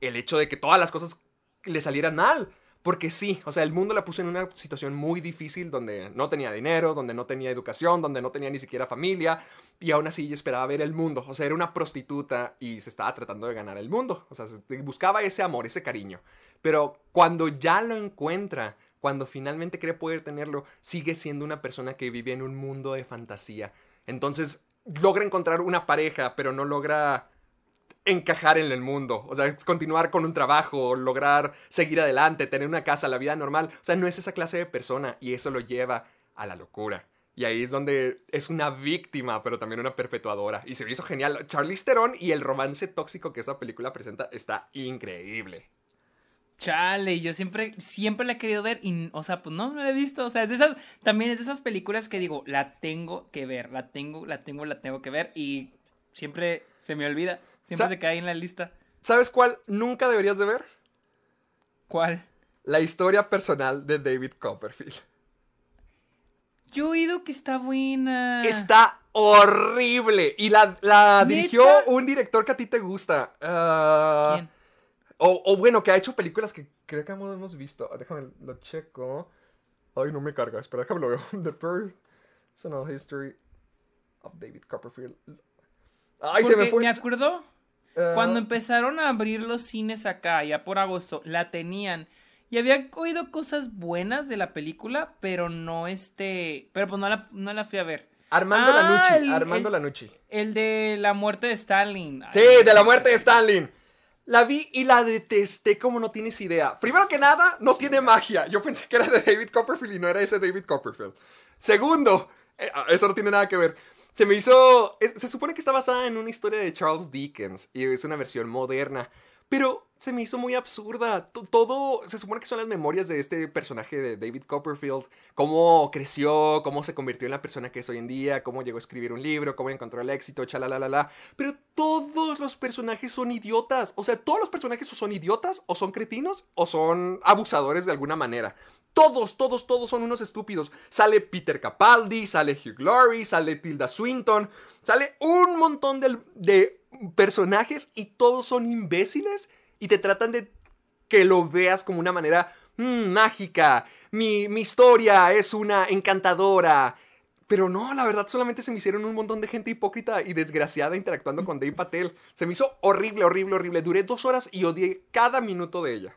el hecho de que todas las cosas le salieran mal. Porque sí, o sea, el mundo la puso en una situación muy difícil donde no tenía dinero, donde no tenía educación, donde no tenía ni siquiera familia, y aún así ella esperaba ver el mundo. O sea, era una prostituta y se estaba tratando de ganar el mundo. O sea, buscaba ese amor, ese cariño. Pero cuando ya lo encuentra, cuando finalmente cree poder tenerlo, sigue siendo una persona que vive en un mundo de fantasía. Entonces, logra encontrar una pareja, pero no logra encajar en el mundo, o sea, continuar con un trabajo, lograr seguir adelante, tener una casa, la vida normal, o sea, no es esa clase de persona y eso lo lleva a la locura. Y ahí es donde es una víctima, pero también una perpetuadora. Y se me hizo genial. Charlize Theron y el romance tóxico que esta película presenta está increíble. Chale, yo siempre, siempre la he querido ver y, o sea, pues no, no la he visto. O sea, es de esas, también es de esas películas que digo, la tengo que ver, la tengo, la tengo, la tengo que ver y siempre se me olvida. Siempre se cae en la lista. ¿Sabes cuál nunca deberías de ver? ¿Cuál? La historia personal de David Copperfield. Yo he oído que está buena. Está horrible. Y la, dirigió un director que a ti te gusta. Ah, ¿Quién? O, bueno, que ha hecho películas que creo que hemos visto. Déjame lo checo. Ay, no me carga. Espera, déjame lo veo. The Personal History of David Copperfield. Ay, se me fue. ¿Me acuerdo? Ah. Cuando empezaron a abrir los cines acá, ya por agosto, la tenían. Y había oído cosas buenas de la película, pero no este. Pero pues no la, no la fui a ver. Armando ah, Lanucci. Armando el, Lanucci. El de la muerte de Stalin. Sí, de la muerte de Stalin. La vi y la detesté como no tienes idea. Primero que nada, no tiene magia. Yo pensé que era de David Copperfield y no era ese David Copperfield. Segundo, eh, eso no tiene nada que ver. Se me hizo... Se supone que está basada en una historia de Charles Dickens y es una versión moderna. Pero se me hizo muy absurda. Todo, se supone que son las memorias de este personaje de David Copperfield. Cómo creció, cómo se convirtió en la persona que es hoy en día, cómo llegó a escribir un libro, cómo encontró el éxito, la Pero todos los personajes son idiotas. O sea, todos los personajes son idiotas, o son cretinos, o son abusadores de alguna manera. Todos, todos, todos son unos estúpidos. Sale Peter Capaldi, sale Hugh Laurie, sale Tilda Swinton, sale un montón de, personajes y todos son imbéciles y te tratan de que lo veas como una manera mm, mágica. Mi, mi historia es una encantadora. Pero no, la verdad solamente se me hicieron un montón de gente hipócrita y desgraciada interactuando con Dave Patel. Se me hizo horrible, horrible, horrible. Duré dos horas y odié cada minuto de ella.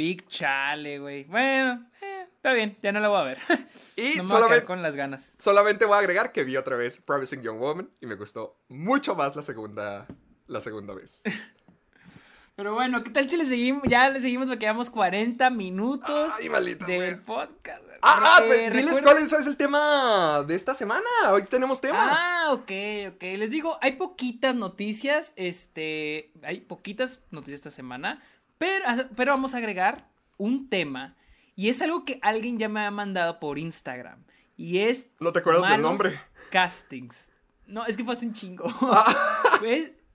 Big chale, güey. Bueno, eh, está bien, ya no la voy a ver. Y no me voy a solamente- con las ganas. Solamente voy a agregar que vi otra vez Promising Young Woman y me gustó mucho más la segunda, la segunda vez. Pero bueno, ¿qué tal si le seguimos? Ya le seguimos porque llevamos 40 minutos Ay, maldita del podcast. Ah, ah, Eh, diles cuál es, es el tema de esta semana. Hoy tenemos tema. Ah, ok, ok. Les digo, hay poquitas noticias, este, hay poquitas noticias esta semana, pero, pero vamos a agregar un tema y es algo que alguien ya me ha mandado por Instagram y es No te acuerdas del malos nombre. Castings. No, es que fue hace un chingo. Ah.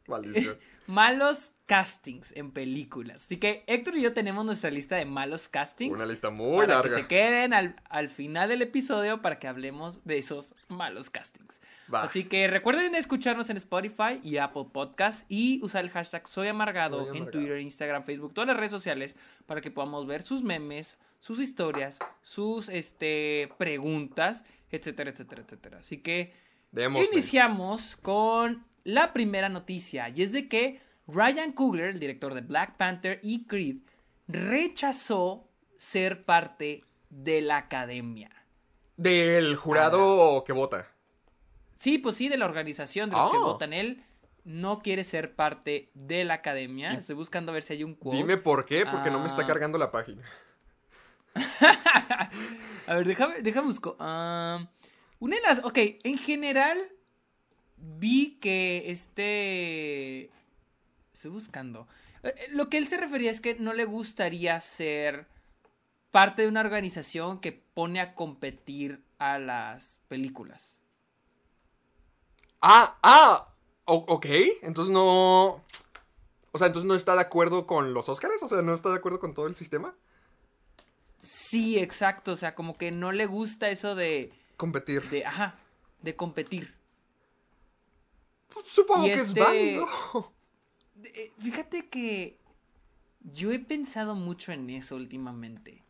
Malos castings en películas. Así que Héctor y yo tenemos nuestra lista de malos castings. Una lista muy para que larga. se queden al, al final del episodio para que hablemos de esos malos castings. Va. Así que recuerden escucharnos en Spotify y Apple Podcast y usar el hashtag Soy Amargado, Soy en. Twitter, Instagram, Facebook, todas las redes sociales para que podamos ver sus memes, sus historias, sus este, preguntas, etcétera, etcétera, etcétera. Así que Démosle. Iniciamos con la primera noticia y es de que Ryan Coogler, el director de Black Panther y Creed, rechazó ser parte de la academia. Del jurado que vota. Sí, pues sí, de la organización de los que Ah. votan. Él no quiere ser parte de la academia. Y- Estoy buscando a ver si hay un quote. Dime por qué, porque no me está Ah. cargando la página. A ver, déjame, déjame busco. Ah, una de las. Ok, en general. Vi que este. Estoy buscando. Eh, eh, Lo que él se refería es que no le gustaría ser parte de una organización que pone a competir a las películas. Ah, ah, ok, entonces no... O sea, entonces no está de acuerdo con los Oscars, o sea, no está de acuerdo con todo el sistema. Sí, exacto. O sea, como que no le gusta eso de. Competir. de ajá. De competir. Pues, supongo y que este- es válido. Eh, Fíjate que. Yo he pensado mucho en eso últimamente.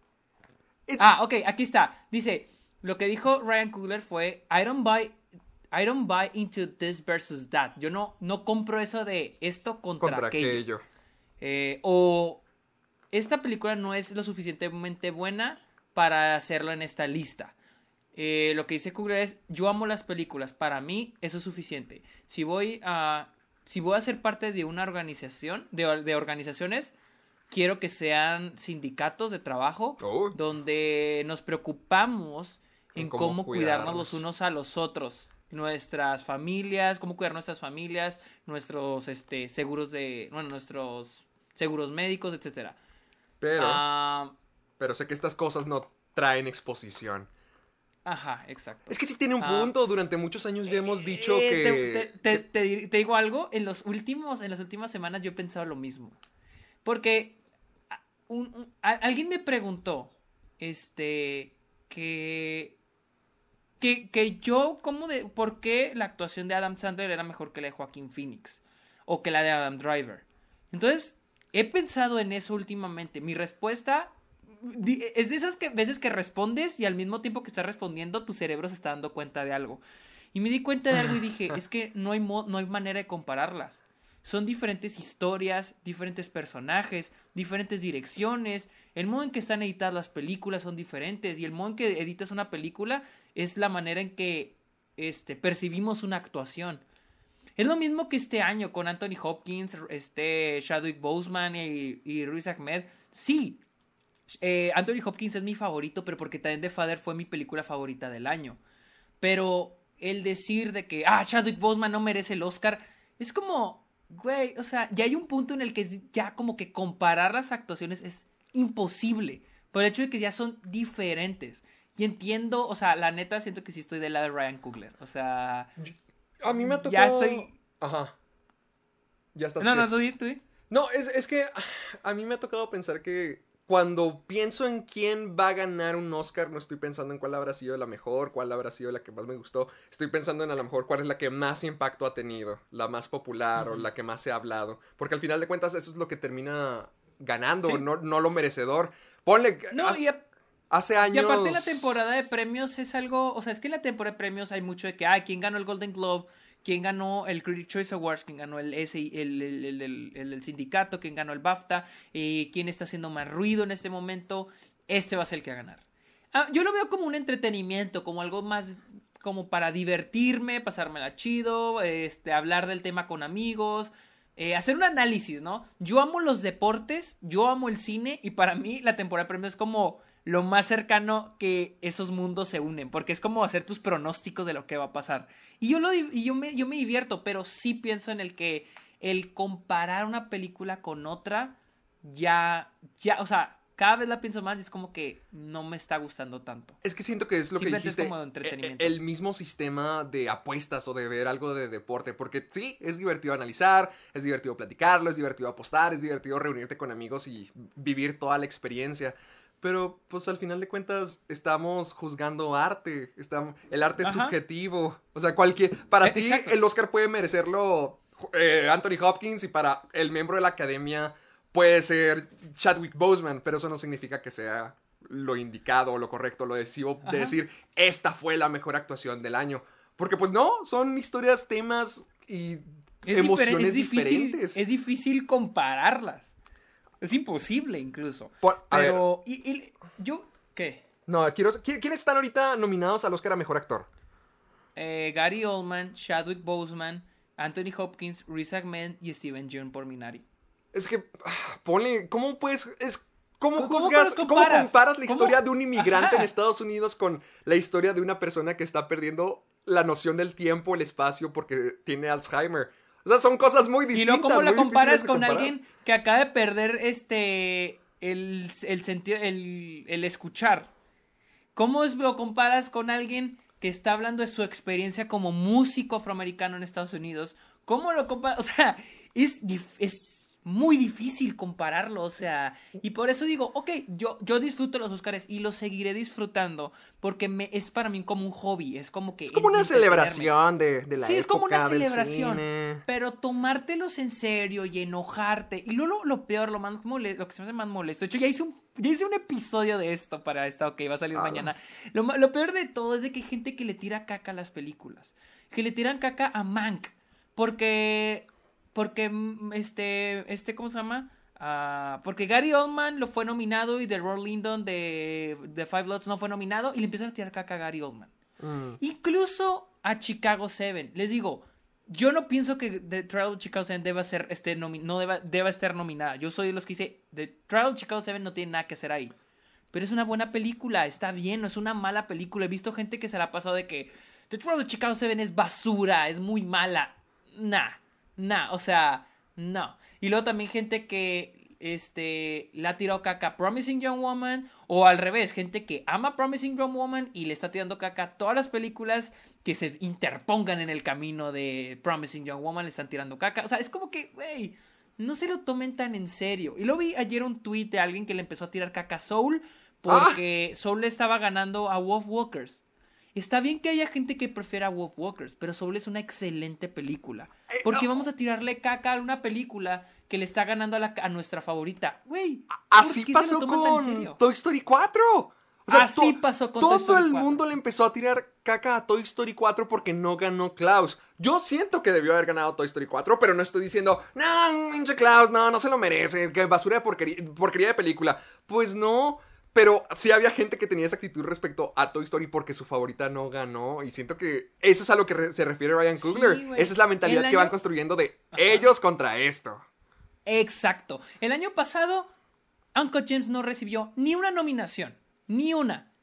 Ah, ok, aquí está. Dice, lo que dijo Ryan Coogler fue, I don't buy, I don't buy into this versus that. Yo no, no compro eso de esto contra, contra aquello. aquello. Eh, o esta película no es lo suficientemente buena para hacerlo en esta lista. Eh, lo que dice Coogler es, yo amo las películas, para mí eso es suficiente. Si voy a, si voy a ser parte de una organización, de, de organizaciones, quiero que sean sindicatos de trabajo Oh. donde nos preocupamos en, En cómo, cuidarnos. los unos a los otros. Nuestras familias, cómo cuidar nuestras familias, nuestros este, seguros de. Bueno, nuestros seguros médicos, etcétera. Pero, Ah, pero sé que estas cosas no traen exposición. ajá, exacto. Es que sí tiene un Ah. punto. Durante muchos años ya hemos dicho Eh, que... te, digo algo, en los últimos, en las últimas semanas yo he pensado lo mismo. Porque a- un- un- a- alguien me preguntó, este, que, que, que yo, ¿cómo de, por qué la actuación de Adam Sandler era mejor que la de Joaquín Phoenix? O que la de Adam Driver. Entonces, he pensado en eso últimamente. Mi respuesta es de esas que, veces que respondes y al mismo tiempo que estás respondiendo, tu cerebro se está dando cuenta de algo. Y me di cuenta de algo y dije, es que no hay, mo- no hay manera de compararlas. Son diferentes historias, diferentes personajes, diferentes direcciones. El modo en que están editadas las películas son diferentes. Y el modo en que editas una película es la manera en que este, percibimos una actuación. Es lo mismo que este año con Anthony Hopkins, este Chadwick Boseman y, y Ruiz Ahmed. Sí, eh, Anthony Hopkins es mi favorito, pero porque también The Father fue mi película favorita del año. Pero el decir de que, ah, Chadwick Boseman no merece el Oscar, es como, güey, o sea, ya hay un punto en el que ya como que comparar las actuaciones es imposible. Por el hecho de que ya son diferentes. Y entiendo, o sea, la neta siento que sí estoy del lado de Ryan Coogler. O sea, A mí me ha tocado... ya estoy... Ajá. Ya estás... No, no, tú tú. No, es, es que ah, a mí me ha tocado pensar que cuando pienso en quién va a ganar un Oscar, no estoy pensando en cuál habrá sido la mejor, cuál habrá sido la que más me gustó. Estoy pensando en a lo mejor cuál es la que más impacto ha tenido, la más popular o la que más se ha hablado. Porque al final de cuentas eso es lo que termina ganando, Sí. no, no lo merecedor. Ponle... No, ha- y, a- hace y años... aparte la temporada de premios es algo, o sea, es que en la temporada de premios hay mucho de que, ah, ¿quién ganó el Golden Globe? ¿Quién ganó el Critics Choice Awards? ¿Quién ganó el, SI el, el, el, sindicato? ¿Quién ganó el BAFTA? Eh, ¿Quién está haciendo más ruido en este momento? Este va a ser el que va a ganar. Ah, yo lo veo como un entretenimiento, como algo más como para divertirme, pasármela chido, este, hablar del tema con amigos, eh, hacer un análisis, ¿no? Yo amo los deportes, yo amo el cine y para mí la temporada de premios es como lo más cercano que esos mundos se unen, porque es como hacer tus pronósticos de lo que va a pasar. Y yo, lo, y yo, me, yo me divierto, pero sí pienso en el que el comparar una película con otra, ya, ya, o sea, cada vez la pienso más y es como que no me está gustando tanto. Es que siento que es lo que Simplemente es dijiste. como e- entretenimiento. e- El mismo sistema de apuestas o de ver algo de deporte. Porque sí, es divertido analizar, es divertido platicarlo, es divertido apostar, es divertido reunirte con amigos y vivir toda la experiencia. Pero, pues al final de cuentas, estamos juzgando arte. Estamos, el arte es Ajá. subjetivo. O sea, cualquier. Para Eh, ti, exacto. el Oscar puede merecerlo eh, Anthony Hopkins y para el miembro de la academia puede ser Chadwick Boseman, pero eso no significa que sea lo indicado o lo correcto, lo decisivo de decir esta fue la mejor actuación del año. Porque pues no, son historias, temas y Es emociones diferente, es difícil, diferentes. Es difícil compararlas. Es imposible incluso. Por- a ver, Pero, y, y- yo, ¿qué? no, quiero, ¿qui- ¿quiénes están ahorita nominados al Oscar a Mejor Actor? Eh, Gary Oldman, Chadwick Boseman, Anthony Hopkins, Riz Ahmed y Steven Yeun por Minari. Es que, ah, ponle, ¿cómo puedes, es, cómo ¿Cómo- juzgas, cómo comparas? comparas la ¿Cómo? historia de un inmigrante Ajá. en Estados Unidos con la historia de una persona que está perdiendo la noción del tiempo, el espacio, porque tiene Alzheimer? O sea, son cosas muy Y distintas. luego, ¿cómo la comparas con alguien que acaba de perder este. el, el sentido. El, el escuchar? ¿Cómo es, lo comparas con alguien que está hablando de su experiencia como músico afroamericano en Estados Unidos? ¿Cómo lo comparas? O sea, es, dif- es muy difícil compararlo, o sea, y por eso digo, ok, yo, yo disfruto los Oscars y los seguiré disfrutando porque me, es para mí como un hobby, es como que... Es como una celebración de, de la Sí, es como una celebración. cine. Pero tomártelos en serio y enojarte. Y luego lo, lo peor, lo más mole- lo que se me hace más molesto. De hecho, ya hice un, ya hice un episodio de esto para esta, ok, va a salir Ah. mañana. Lo, ma- lo peor de todo es de que hay gente que le tira caca a las películas. Que le tiran caca a Mank. Porque. Porque mm, este. Este, ¿cómo se llama? Ah, porque Gary Oldman lo fue nominado y The Roy Lyndon de, de Five Bloods no fue nominado y le empiezan a tirar caca a Gary Oldman. Mm. Incluso a Chicago 7. Les digo, yo no pienso que The Trial of Chicago 7 deba ser, este, no deba, deba estar nominada. Yo soy de los que dice, The Trial of Chicago 7 no tiene nada que hacer ahí. Pero es una buena película, está bien, no es una mala película. He visto gente que se la ha pasado de que The Trial of Chicago 7 es basura, es muy mala. Nah, nah, o sea, no. Y luego también gente que este le ha tirado caca a Promising Young Woman o al revés, gente que ama Promising Young Woman y le está tirando caca a todas las películas que se interpongan en el camino de Promising Young Woman, le están tirando caca. O sea, es como que, güey, no se lo tomen tan en serio. Y lo vi ayer un tweet de alguien que le empezó a tirar caca a Soul porque Soul le estaba ganando a Wolf Walkers. Está bien que haya gente que prefiera Wolf Walkers, pero Soul es una excelente película. Eh, ¿Por qué no. vamos a tirarle caca a una película que le está ganando a, la- a nuestra favorita? Güey, ¿por Así pasó con? Toy Story 4. O Así pasó con Toy Todo Story el 4. mundo le empezó a tirar caca a Toy Story 4 porque no ganó Klaus. Yo siento que debió haber ganado Toy Story 4, pero no estoy diciendo, no, pinche Klaus, no, no se lo merece, que basura de porquería, porquería de película. Pues no. Pero sí había gente que tenía esa actitud respecto a Toy Story porque su favorita no ganó. Y siento que eso es a lo que re- se refiere Ryan Coogler. Esa es la mentalidad que van construyendo de ellos contra esto. Exacto. El año pasado, Uncle James no recibió ni una nominación. Ni una.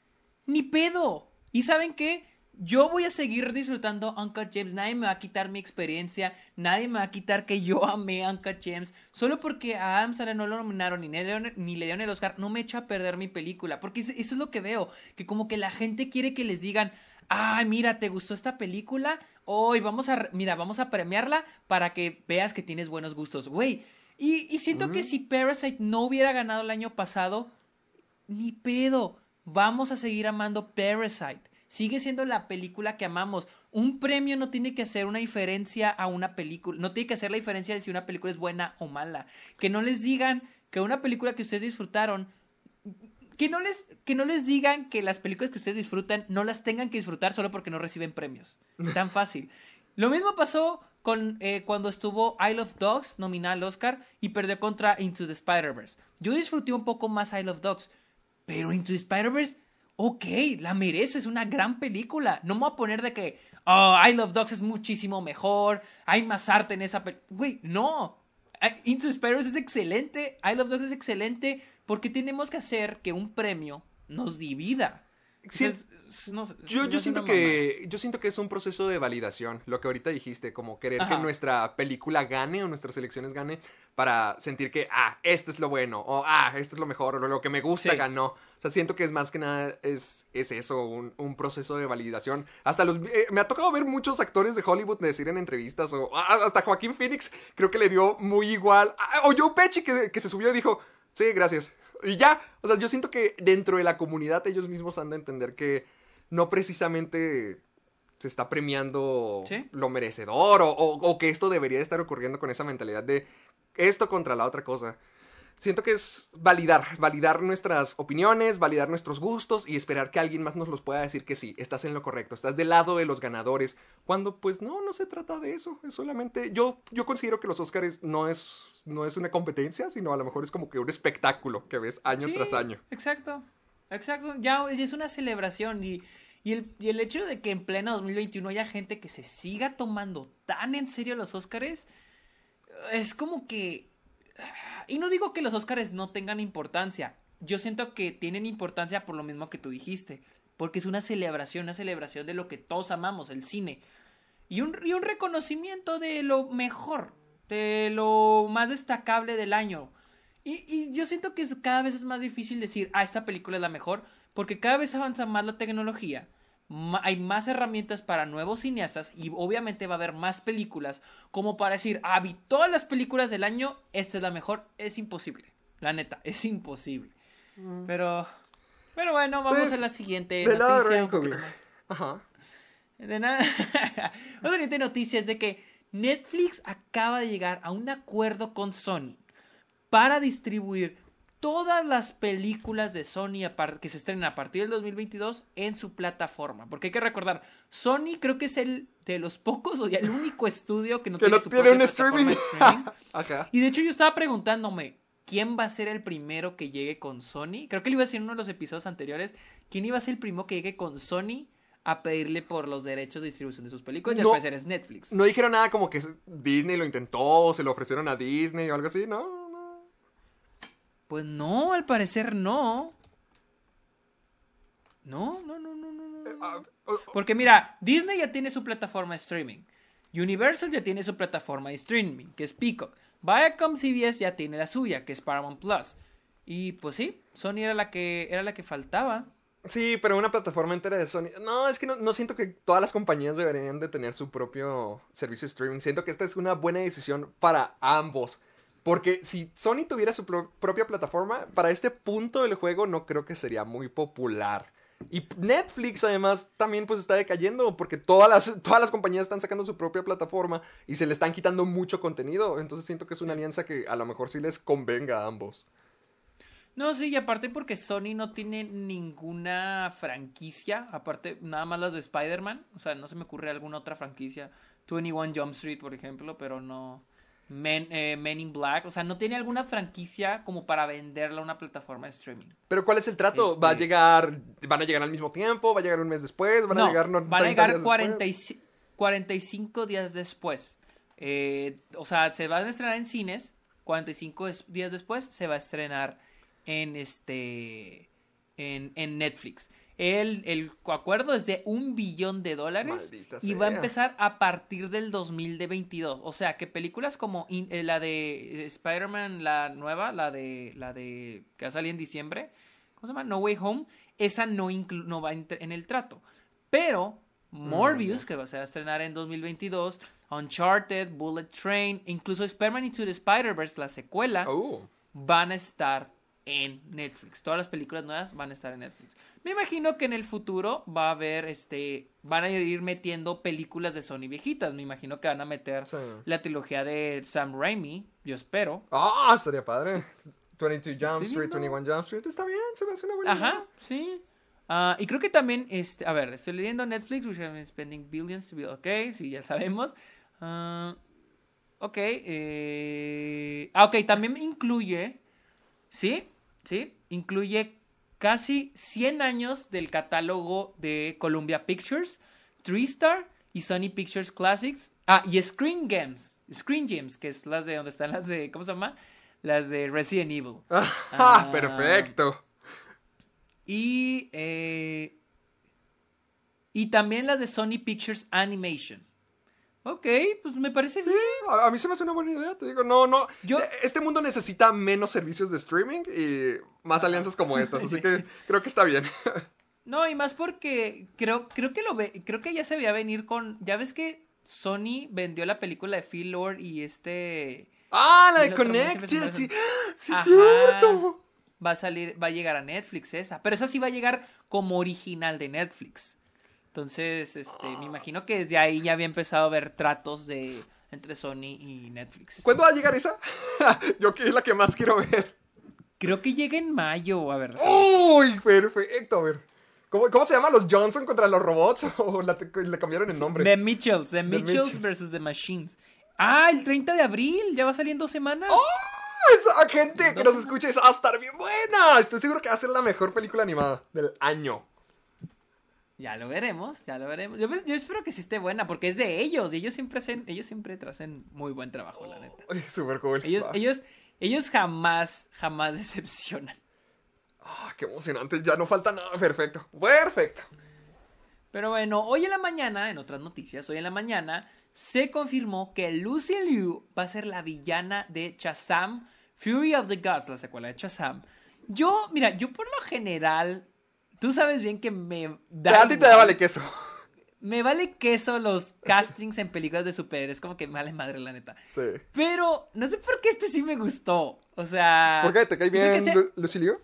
Ni pedo. ¿Y saben qué? Yo voy a seguir disfrutando Uncle James. Nadie me va a quitar mi experiencia. Nadie me va a quitar que yo amé a Uncle James. Solo porque a Adam Sandler no lo nominaron ni le, dieron, ni le dieron el Oscar, no me echa a perder mi película. Porque eso es lo que veo. Que como que la gente quiere que les digan, ay, mira, ¿te gustó esta película? Hoy vamos a, mira, vamos a premiarla para que veas que tienes buenos gustos. Güey, Y, y siento que si Parasite no hubiera ganado el año pasado, ni pedo. Vamos a seguir amando Parasite. Sigue siendo la película que amamos. Un premio no tiene que hacer una diferencia a una película. No tiene que hacer la diferencia de si una película es buena o mala. Que no les digan que una película que ustedes disfrutaron. Que no, les, que no les digan que las películas que ustedes disfrutan no las tengan que disfrutar solo porque no reciben premios. Tan fácil. Lo mismo pasó con eh, cuando estuvo I Love Dogs nominada al Oscar y perdió contra Into the Spider-Verse. Yo disfruté un poco más I Love Dogs, pero Into the Spider-Verse, ok, la merece, es una gran película. No me voy a poner de que oh, I Love Dogs es muchísimo mejor, hay más arte en esa película. Güey, no. Into the Spider-Verse es excelente, I Love Dogs es excelente, porque tenemos que hacer que un premio nos divida. Sí, no Yo, yo siento que yo siento que es un proceso de validación, lo que ahorita dijiste, como querer que nuestra película gane o nuestras elecciones gane para sentir que ah, esto es lo bueno o ah, esto es lo mejor o lo que me gusta Sí. ganó. O sea, siento que es más que nada es, es eso, un, un proceso de validación. Hasta los eh, me ha tocado ver muchos actores de Hollywood decir en entrevistas o ah, hasta Joaquín Phoenix creo que le dio muy igual Ah, o Joe Pesci que, que se subió y dijo, "Sí, gracias." Y ya, o sea, yo siento que dentro de la comunidad ellos mismos han de entender que no precisamente se está premiando Sí. lo merecedor o, o- o que esto debería estar ocurriendo con esa mentalidad de esto contra la otra cosa. Siento que es validar, validar nuestras opiniones, validar nuestros gustos y esperar que alguien más nos los pueda decir que sí, estás en lo correcto, estás del lado de los ganadores, cuando pues no, no se trata de eso, es solamente, yo, yo considero que los Oscars no es, no es una competencia, sino a lo mejor es como que un espectáculo que ves año Sí, tras año. Exacto, exacto. Ya es una celebración y, y, el, y el hecho de que en pleno 2021 haya gente que se siga tomando tan en serio los Óscares es como que... Y no digo que los Óscares no tengan importancia. Yo siento que tienen importancia por lo mismo que tú dijiste. Porque es una celebración, una celebración de lo que todos amamos, el cine. Y un, y un reconocimiento de lo mejor, de lo más destacable del año. Y, y yo siento que cada vez es más difícil decir, ah, esta película es la mejor, porque cada vez avanza más la tecnología, hay más herramientas para nuevos cineastas y obviamente va a haber más películas como para decir, ah, vi todas las películas del año, esta es la mejor, es imposible. La neta, es imposible. Pero, pero bueno, vamos Sí, a la siguiente de. Ryan Coogler. Ajá. de nada. Otra siguiente noticia es de que Netflix acaba de llegar a un acuerdo con Sony para distribuir todas las películas de Sony que se estrenen a partir del 2022 en su plataforma. Porque hay que recordar, Sony creo que es el de los pocos o el único estudio que no Que tiene no su tiene un streaming. Ajá. Y de hecho yo estaba preguntándome, ¿quién va a ser el primero que llegue con Sony? Creo que lo iba a decir en uno de los episodios anteriores. ¿Quién iba a ser el primero que llegue con Sony a pedirle por los derechos de distribución de sus películas? Y al parecer es Netflix. No dijeron nada como que Disney lo intentó o se lo ofrecieron a Disney o algo así, ¿no? Pues no, al parecer no. No, no, no, no, no. no. Ah, oh, oh, Porque mira, Disney ya tiene su plataforma de streaming. Universal ya tiene su plataforma de streaming, que es Peacock. Viacom CBS ya tiene la suya, que es Paramount Plus. Y pues sí, Sony era la que era la que faltaba. Sí, pero una plataforma entera de Sony. No, es que no, no siento que todas las compañías deberían de tener su propio servicio de streaming. Siento que esta es una buena decisión para ambos. Porque si Sony tuviera su pro- propia plataforma, para este punto del juego no creo que sería muy popular. Y Netflix además también pues está decayendo porque todas las, todas las compañías están sacando su propia plataforma y se le están quitando mucho contenido. Entonces siento que es una alianza que a lo mejor sí les convenga a ambos. No, sí, y aparte porque Sony no tiene ninguna franquicia, aparte nada más las de Spider-Man, o sea, no se me ocurre alguna otra franquicia, 21 Jump Street, por ejemplo, pero no Men, eh, Men in Black, o sea, no tiene alguna franquicia como para venderla a una plataforma de streaming. Pero ¿cuál es el trato? Este- ¿Va a llegar, van a llegar al mismo tiempo? ¿Va a llegar un mes después? ¿Van a llegar no, van a 30 llegar días 40 y después? ci- 45 días después. Eh, o sea, se van a estrenar en cines, 45 es- días después se va a estrenar en este en, en Netflix. El, el acuerdo es de un billón de dólares Maldita y va a empezar a partir del 2022. O sea, que películas como in- eh, la de Spider-Man, la nueva, la de la de que va a salir en diciembre, ¿cómo se llama? No Way Home, esa no, inclu- no va en el trato. Pero Morbius, que se va a estrenar en 2022, Uncharted, Bullet Train, incluso Spider-Man Into the Spider-Verse, la secuela, Oh. van a estar en Netflix. Todas las películas nuevas van a estar en Netflix. Me imagino que en el futuro va a haber, este, van a ir metiendo películas de Sony viejitas. Me imagino que van a meter Sí. la trilogía de Sam Raimi, yo espero. Ah, estaría padre. 22 Jump Street, ¿no? 21 Jump Street. Está bien, se me hace una buena Ajá, idea. sí. Ah, y creo que también, este, a ver, estoy leyendo Netflix, which have been spending billions to be, ok, sí, ya sabemos. Ah, ok, eh, ah, ok, también incluye, sí, sí, incluye casi 100 años del catálogo de Columbia Pictures, TriStar y Sony Pictures Classics. Ah, y Screen Games, Screen Gems, que es las de donde están las de, ¿cómo se llama? Las de Resident Evil. Ah, Ah. perfecto. Y, eh, y también las de Sony Pictures Animation. Ok, pues me parece bien. A, a mí se me hace una buena idea, te digo, no, no. Yo- Eh, Este mundo necesita menos servicios de streaming y más alianzas como estas, así que creo que está bien. No, y más porque creo, creo que lo ve, creo que ya se veía venir con. Ya ves que Sony vendió la película de Phil Lord y este. ah, la de Connected, sí. Sí, Ajá. cierto. Va a salir, va a llegar a Netflix esa. Pero esa sí va a llegar como original de Netflix. Entonces, este, me imagino que desde ahí ya había empezado a haber tratos de entre Sony y Netflix. ¿Cuándo va a llegar esa? Yo que es la que más quiero ver. Creo que llega en mayo, a ver. Uy, perfecto, a ver. ¿Cómo, cómo se llama los Johnson contra los robots? ¿O la- le cambiaron el nombre? The Mitchells, The Mitchells Mitchells. versus The Machines. Ah, el 30 de abril, ya va a salir en dos semanas. ¡Oh! Esa gente que nos escucha esa va a estar bien buena. Estoy seguro que va a ser la mejor película animada del año. Ya lo veremos, ya lo veremos. Yo, yo espero que sí esté buena, porque es de ellos. Y ellos siempre hacen, ellos siempre hacen muy buen trabajo, la neta. Uy, Súper cool. Ellos, Va. ellos, ellos jamás, jamás decepcionan. Ah, qué emocionante. Ya no falta nada. Perfecto. Perfecto. Pero bueno, hoy en la mañana, en otras noticias, hoy en la mañana se confirmó que Lucy Liu va a ser la villana de Shazam, Fury of the Gods, la secuela de Shazam. Yo, mira, yo por lo general, tú sabes bien que me da a ti te vale queso. Me vale queso los castings en películas de superhéroes, como que me vale madre la neta. Sí. Pero no sé por qué este sí me gustó. O sea, ¿Por qué? ¿Te cae que bien se- Lucilio?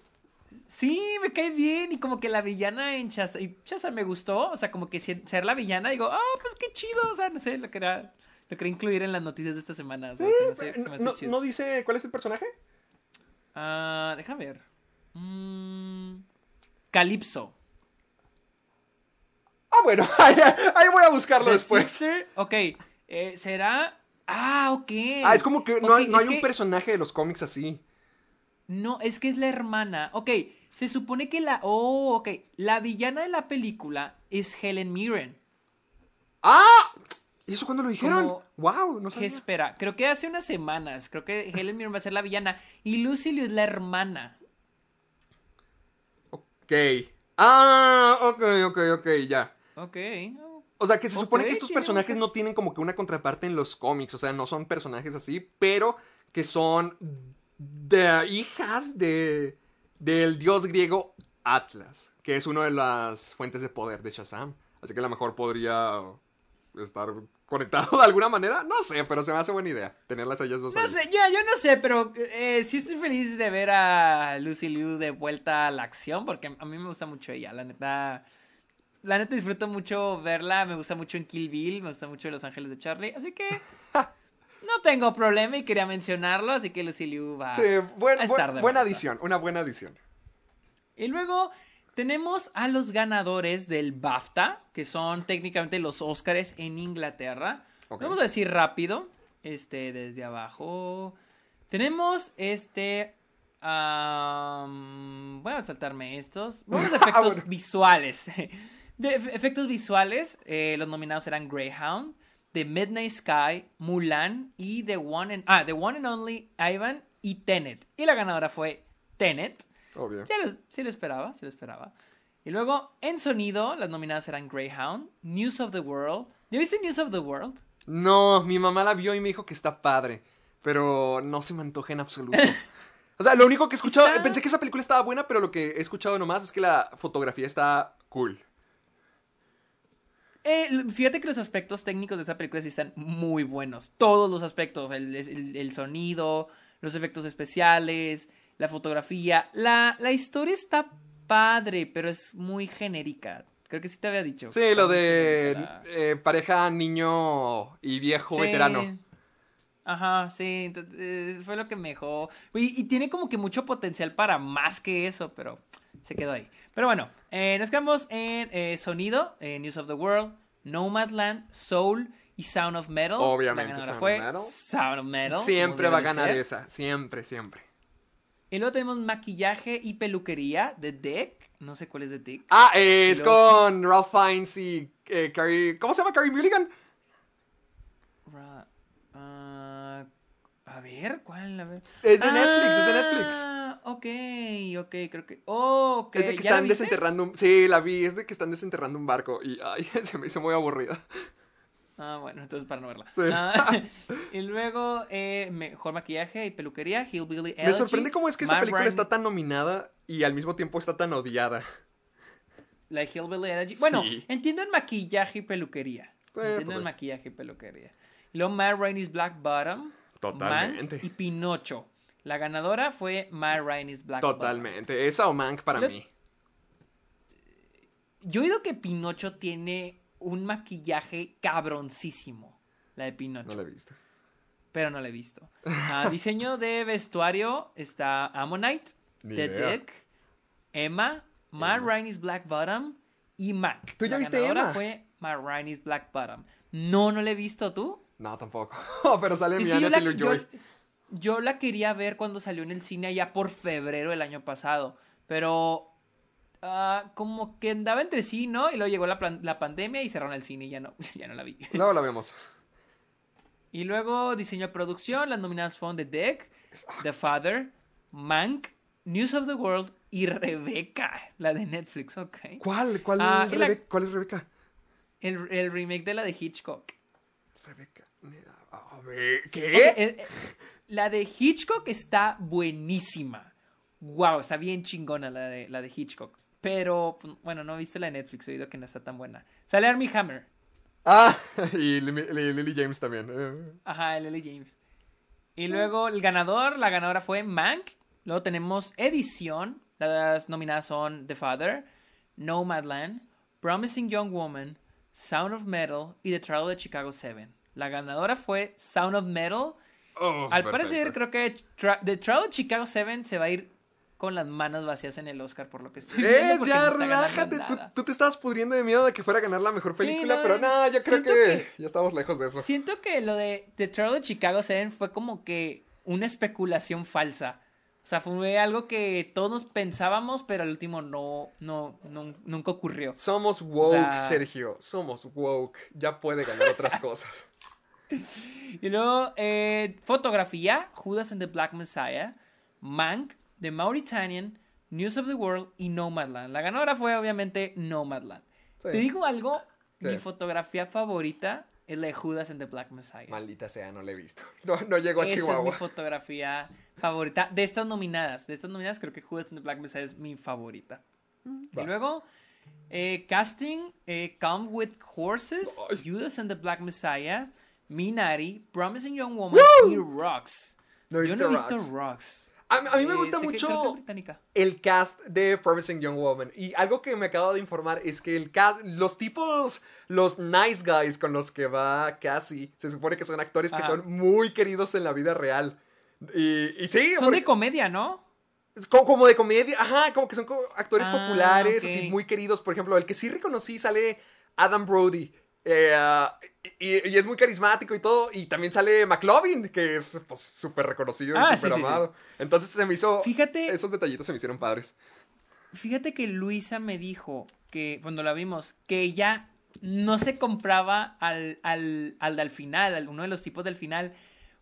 Sí, me cae bien. Y como que la villana en Shazam, y Shazam me gustó. O sea, como que ser la villana, digo, ah, pues qué chido. O sea, no sé, lo quería, lo quería incluir en las noticias de esta semana. O sea, se me hace- se me hace ¿No, chido. no dice cuál es el personaje? Ah, déjame ver. Mm, Calypso. Ah, bueno. Ahí, ahí voy a buscarlo The después. Sister, ok. eh, ¿Será? Ah, ok. Ah, es como que no no hay un que- personaje de los cómics así. No, es que es la hermana. Ok, se supone que la. Oh, ok. La villana de la película es Helen Mirren. ¡Ah! ¿Y eso cuándo lo dijeron? Como- ¡Wow! No sabía. espera, creo que hace unas semanas. Creo que Helen Mirren va a ser la villana. Y Lucy Liu es la hermana. Ok. Ah, ok, ok, ok, ya. Ok. O sea, que se supone que estos personajes muchas- no tienen como que una contraparte en los cómics. O sea, no son personajes así, pero que son de hijas de del dios griego Atlas, que es una de las fuentes de poder de Shazam. Así que a lo mejor podría estar conectado de alguna manera. No sé, pero se me hace buena idea tenerlas ellas dos No ahí. sé, yo, yo no sé, pero eh, sí estoy feliz de ver a Lucy Liu de vuelta a la acción, porque a mí me gusta mucho ella, la neta. La neta disfruto mucho verla, me gusta mucho en Kill Bill, me gusta mucho Los Ángeles de Charlie, así que no tengo problema y quería mencionarlo, así que Lucy Liu va Sí, buen- a estar de buena adición, una buena adición. Y luego tenemos a los ganadores del BAFTA, que son técnicamente los Óscares en Inglaterra. Vamos a decir rápido, este, desde abajo. Tenemos este... am, voy a saltarme estos. Vamos a efectos Ah, bueno. visuales. De efectos visuales, eh, los nominados eran Greyhound, The Midnight Sky, Mulan y The One and, ah, The One and Only Ivan y Tenet. Y la ganadora fue Tenet. Obvio. Sí lo, sí lo esperaba, sí lo esperaba. Y luego, en sonido, las nominadas eran Greyhound, News of the World. ¿Ya viste News of the World? No, mi mamá la vio y me dijo que está padre, pero no se me antoja en absoluto. O sea, lo único que he escuchado, Está- pensé que esa película estaba buena, pero lo que he escuchado nomás es que la fotografía está cool. Eh, fíjate que los aspectos técnicos de esa película sí están muy buenos. Todos los aspectos, el, el- el sonido, los efectos especiales, la fotografía. La, la historia está padre, pero es muy genérica. Creo que sí te había dicho. Sí, lo de eh, pareja niño y viejo Sí. veterano. Ajá, sí, eh, fue lo que me dejó. Y, y tiene como que mucho potencial para más que eso, pero se quedó ahí. Pero bueno, eh, nos quedamos en eh, sonido, eh, News of the World, Nomadland, Soul y Sound of Metal. Obviamente, La Sound fue of Metal. Sound of Metal. Siempre va a ganar esa. Siempre, siempre. Y luego tenemos maquillaje y peluquería de Dick. No sé cuál es de Dick. Ah, eh, es luego- con Ralph Fiennes y eh, Carrie... ¿Cómo se llama? Carrie Mulligan. Ra- ah, a ver, ¿cuál? A ver. Es de Netflix, es de Netflix. Ah, ok, ok, creo que. Oh, ok. Es de que ¿ya están desenterrando un... Sí, la vi. Es de que están desenterrando un barco. Y, ay, se me hizo muy aburrida. Ah, bueno, entonces para no verla. Sí. Ah, y luego, eh, mejor maquillaje y peluquería, Hillbilly Me Elegy, sorprende cómo es que esa película Ryan- está tan nominada y al mismo tiempo está tan odiada. La Hillbilly Elegy. Bueno, Sí. entiendo en maquillaje y peluquería. entiendo pues sí. maquillaje y peluquería. Y luego Matt Rainey's Black Bottom. Totalmente. Mank y Pinocho. La ganadora fue Matt Rainey's Black Bottom. Totalmente. Esa o Mank para Lo- mí. Yo he oído que Pinocho tiene un maquillaje cabroncísimo. La de Pinocho. No la he visto. pero no la he visto. Ah, diseño de vestuario está Ammonite, Ni The idea. Dick, Emma, Matt Black Bottom y Mac. ¿Tú ya La viste Emma? fue Matt Rainey's Black Bottom. No, no la he visto tú. No, tampoco. Pero sale Es mi la, Taylor-Joy. yo- yo la quería ver cuando salió en el cine allá por febrero del año pasado, pero ah, como que andaba entre sí, ¿no? Y luego llegó la, la pandemia y cerraron el cine y ya no, ya no la vi. Luego la vemos. Y luego diseño de producción, las nominadas fueron The Dick, The Father, Mank, News of the World y Rebecca, la de Netflix, ok. ¿Cuál? ¿Cuál, Ah, la- ¿Cuál es Rebeca? El, el remake de la de Hitchcock. Rebeca. A ver, ¿Qué? el- el- la de Hitchcock está buenísima. Wow, está bien chingona la de, la de Hitchcock. Pero, pues, bueno, no he visto la de Netflix, he oído que no está tan buena. Sale Armie Hammer. Ah, y Lily, Lily James también. eh. Ajá, Lily James. Y luego el ganador, la ganadora fue Mank. Luego tenemos edición. Las nominadas son The Father, Nomadland, Promising Young Woman, Sound of Metal y The Trial of Chicago 7. La ganadora fue Sound of Metal. Oh, Al perfecto. parecer, creo que Tra- The Trial of Chicago 7 se va a ir con las manos vacías en el Oscar, por lo que estoy viendo. Es, ya, no relájate. Tú, te estabas pudriendo de miedo de que fuera a ganar la mejor Sí, película, no, pero no, yo creo que, ya estamos lejos de eso. Siento que lo de The Trial of Chicago 7 fue como que una especulación falsa. O sea, fue algo que todos pensábamos, pero al último no, no, no- nunca ocurrió. Somos woke, sea- Sergio. Somos woke. Ya puede ganar otras cosas. Y luego, eh, fotografía, Judas and the Black Messiah, Mank, The Mauritanian, News of the World y Nomadland. La ganadora fue obviamente Nomadland. Sí. Te digo algo, mi fotografía favorita es la de Judas and the Black Messiah. Maldita sea, no la he visto. No, no llegó a Esa es mi Chihuahua. fotografía favorita. De estas nominadas, de estas nominadas creo que Judas and the Black Messiah es mi favorita. va. Y luego, eh, casting, eh, Come With Horses, Ay. Judas and the Black Messiah, Minari, Promising Young Woman y Rocks. No Yo no he visto Rocks. Rocks. A, a mí me Eh, gusta es mucho el cast de Promising Young Woman. Y algo que me acabo de informar es que el cast, los tipos, los nice guys con los que va Cassie, se supone que son actores que son muy queridos en la vida real. Y, y sí, Son porque- de comedia, ¿no? como, de comedia, ajá, como que son actores Ah, populares, así muy queridos. Por ejemplo, el que sí reconocí sale Adam Brody. Eh, y, y es muy carismático y todo. Y también sale McLovin, que es pues, súper reconocido y Ah, sí, súper sí, sí. amado. Entonces se me hizo. Fíjate- Esos detallitos se me hicieron padres. Fíjate que Luisa me dijo que cuando la vimos, que ella no se compraba al, al, al del final, al uno de los tipos del final,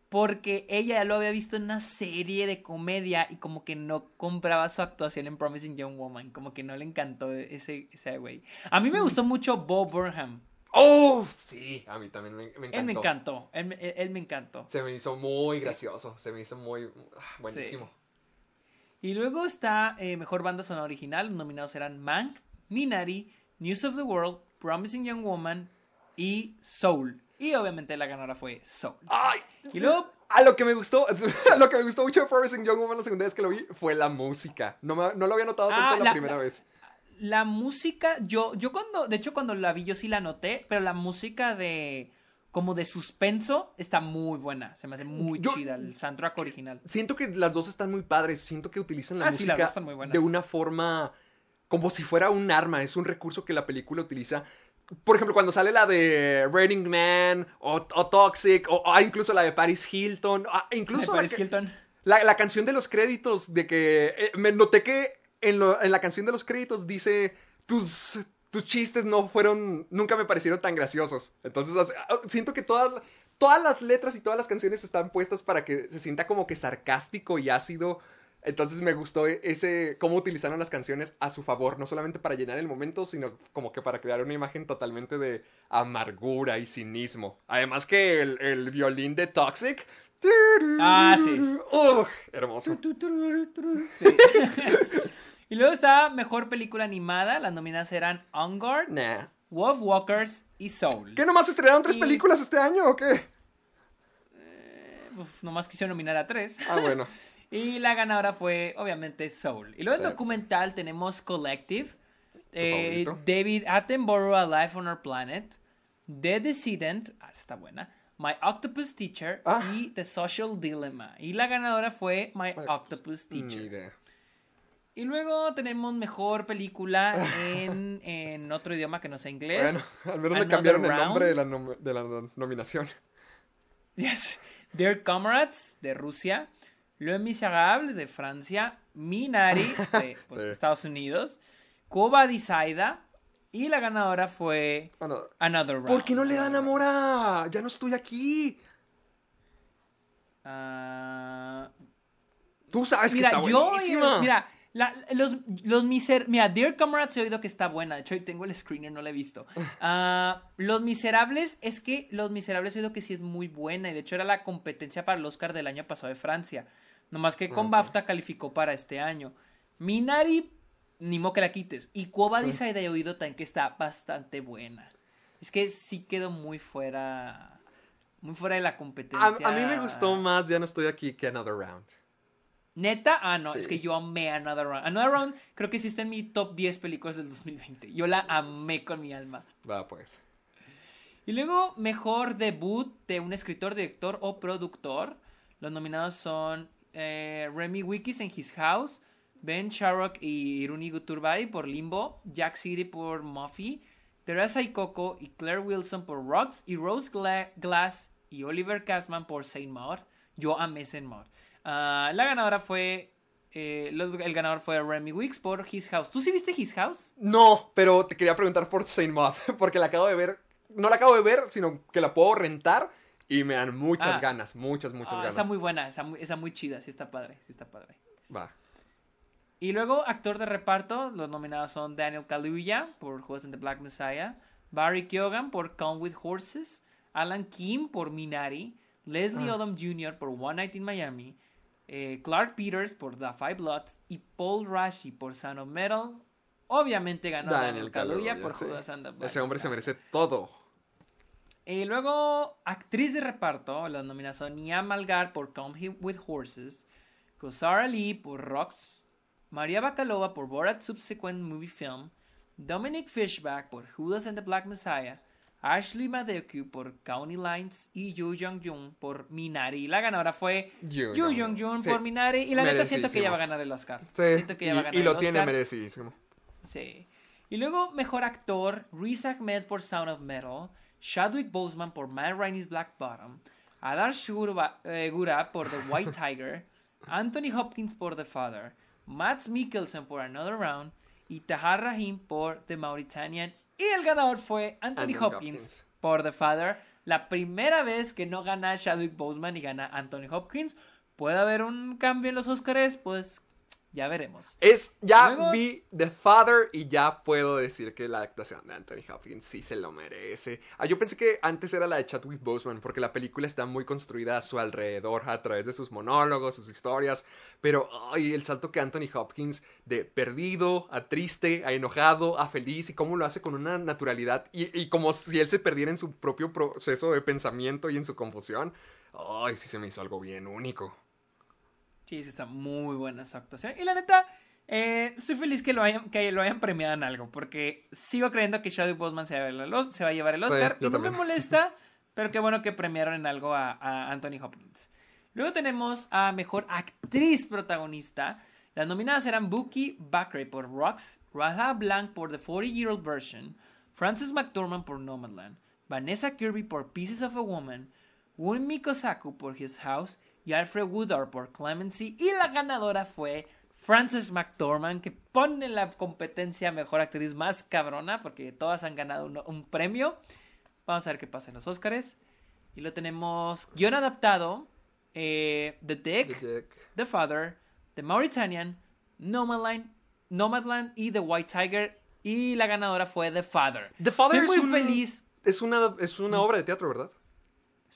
porque ella ya lo había visto en una serie de comedia y como que no compraba su actuación en Promising Young Woman, como que no le encantó ese, ese güey. A mí me gustó mucho Bo Burnham. ¡Oh! Sí, a mí también me, me encantó. Él me encantó, él, me- él- él me encantó. Se me hizo muy gracioso. Se me hizo muy. ah, buenísimo. Y luego está eh, Mejor Banda Sonora Original. Los nominados eran Mank, Minari, News of the World Promising Young Woman y Soul. Y obviamente la ganadora fue Soul. Ay, Y luego, a lo que me gustó, a lo que me gustó mucho de Promising Young Woman la segunda vez que lo vi fue la música. No, me- no lo había notado tanto Ah, la, la- primera la- vez. La música, yo, yo cuando, de hecho cuando la vi yo sí la noté, pero la música de, como de suspenso está muy buena. Se me hace muy Yo- chida el soundtrack original. Siento que las dos están muy padres. Siento que utilizan la Ah, música dos están muy buenas. de una forma como si fuera un arma. Es un recurso que la película utiliza. Por ejemplo, cuando sale la de Raining Man o, o Toxic o, o incluso la de Paris Hilton. ah, incluso la, Paris que- Hilton. la- la canción de los créditos de que... eh, me noté que en, lo- en la canción de los créditos dice tus... Tus chistes no fueron, nunca me parecieron tan graciosos. Entonces, o sea, siento que todas, todas las letras y todas las canciones están puestas para que se sienta como que sarcástico y ácido. Entonces me gustó ese cómo utilizaron las canciones a su favor, no solamente para llenar el momento, sino como que para crear una imagen totalmente de amargura y cinismo. Además que el, el violín de Toxic. Ah, sí. Hermoso. Sí. y luego está Mejor Película Animada. Las nominadas eran On Guard, Nah. Wolf Walkers y Soul. ¿Qué nomás estrenaron tres Y- películas este año o qué? Uf, nomás quisieron nominar a tres. Ah, bueno. Y la ganadora fue, obviamente, Soul. Y luego en Sí, documental tenemos Collective, eh? David Attenborough, A Life on Our Planet, The Decedent, ah, está buena, My Octopus Teacher Ah. y The Social Dilemma. Y la ganadora fue My My- Octopus Ni Teacher. idea. Y luego tenemos mejor película en, en otro idioma que no sea inglés. Bueno, al menos le Another cambiaron el nombre de la, nom- de la no- nominación. Yes. Dear Comrades de Rusia, Le Misérables de Francia, Minari de pues, Sí. Estados Unidos, Cuba Disaida y la ganadora fue Bueno, Another Round. ¿Por qué no le dan amor a... Ya no estoy aquí. Ah, Tú sabes que mira, está yo, buenísima. mira, la- los, los miser, mira, Dear Comrades he oído que está buena. De hecho, ahí tengo el screener, no la he visto. Ah, los Miserables, es que Los Miserables he oído que sí es muy buena. Y de hecho, era la competencia para el Oscar del año pasado de Francia. Nomás que con Ah, sí. BAFTA calificó para este año. Minari, ni modo que la quites. Y Cuoba Sí. Disaida he oído también que está bastante buena. Es que sí quedó muy fuera. Muy fuera de la a, competencia. a mí me gustó más Ya no estoy aquí que Another Round. Neta, ah, no, Sí. es que yo amé Another Round. Another Round creo que sí está en mi top 10 películas del 2020. Yo la amé con mi alma. Va, pues. Y luego, mejor debut de un escritor, director o productor. Los nominados son eh, Remy Wikis en His House, Ben Sharrock y Iruni Guturbay por Limbo, Jack City por Muffy, Teresa Coco y Claire Wilson por Rocks y Rose Gla- Glass y Oliver Kazman por Saint Maud. Yo amé Saint Maud. Ah, la ganadora fue. eh, el ganador fue Remy Wicks por His House. ¿Tú sí viste His House? No, pero te quería preguntar por Saint Maud, porque la acabo de ver. No la acabo de ver, sino que la puedo rentar y me dan muchas Ah. ganas, muchas, muchas Ah, ganas. está muy buena, está muy, está muy chida, sí está padre, sí está padre. Va. Y luego, actor de reparto, los nominados son Daniel Kaluuya por Judas and the Black Messiah, Barry Keoghan por Come With Horses, Alan Kim por Minari, Leslie Ah. Odom Jr. por One Night in Miami, eh, Clark Peters por The Five Bloods y Paul Rashi por Sound of Metal. Obviamente ganó Daniel, Kaluuya por sí. Judas and the Black Ese hombre se merece todo. Y luego, actriz de reparto, los nominados son Nia Malgar por Come Here With Horses, Kosara Lee por Rocks, Maria Bakalova por Borat Subsequent Movie Film, Dominic Fishback por Judas and the Black Messiah, Ashley Madeoku por County Lines y Yoo Jung-jung por Minari. La ganadora fue Yoo. Jung-jung Sí. por Minari y la neta siento que ella va a ganar el Oscar. Sí, Siento que ella va a y, ganar y el lo tiene Oscar. merecidísimo. Sí. Y luego, mejor actor, Riz Ahmed por Sound of Metal, Chadwick Boseman por Matt Rainey's Black Bottom, Adar Shura eh, Gura por The White Tiger, Anthony Hopkins por The Father, Matt Mikkelsen por Another Round y Tahar Rahim por The Mauritanian. Y el ganador fue Anthony, Anthony Hopkins, Hopkins. por The Father. La primera vez que no gana Chadwick Boseman y gana Anthony Hopkins. ¿Puede haber un cambio en los Oscars? Pues Ya veremos. Es, ya Luego- vi The Father y ya puedo decir que la actuación de Anthony Hopkins sí se lo merece. Ah, yo pensé que antes era la de Chadwick Boseman porque la película está muy construida a su alrededor a través de sus monólogos, sus historias, pero ay, el salto que Anthony Hopkins de perdido a triste, a enojado, a feliz y cómo lo hace con una naturalidad y, y como si él se perdiera en su propio proceso de pensamiento y en su confusión. Ay, sí se me hizo algo bien único. Sí, sí, está muy buena esa actuación. Y la neta, eh, estoy feliz que lo, hayan, que lo hayan premiado en algo, porque sigo creyendo que Chadwick Boseman se va a, llevar el- se va a llevar el Sí, Oscar. y no me molesta, pero qué bueno que premiaron en algo a, a Anthony Hopkins. Luego tenemos a Mejor Actriz Protagonista. Las nominadas eran Buki Bakray por Rocks, Radha Blanc por The 40-Year-Old Version, Frances McDormand por Nomadland, Vanessa Kirby por Pieces of a Woman, Wunmi Kosaku por His House y Alfred Woodard por Clemency. Y la ganadora fue Frances McDormand, que pone la competencia Mejor Actriz más cabrona, porque todas han ganado un, un premio. Vamos a ver qué pasa en los Oscars. Y lo tenemos guion adaptado, eh, The Dick, The Dick. The Father, The Mauritanian, Nomadland, Nomadland y The White Tiger. Y la ganadora fue The Father. The Father es muy un- feliz. Es una, es una obra de teatro, ¿verdad?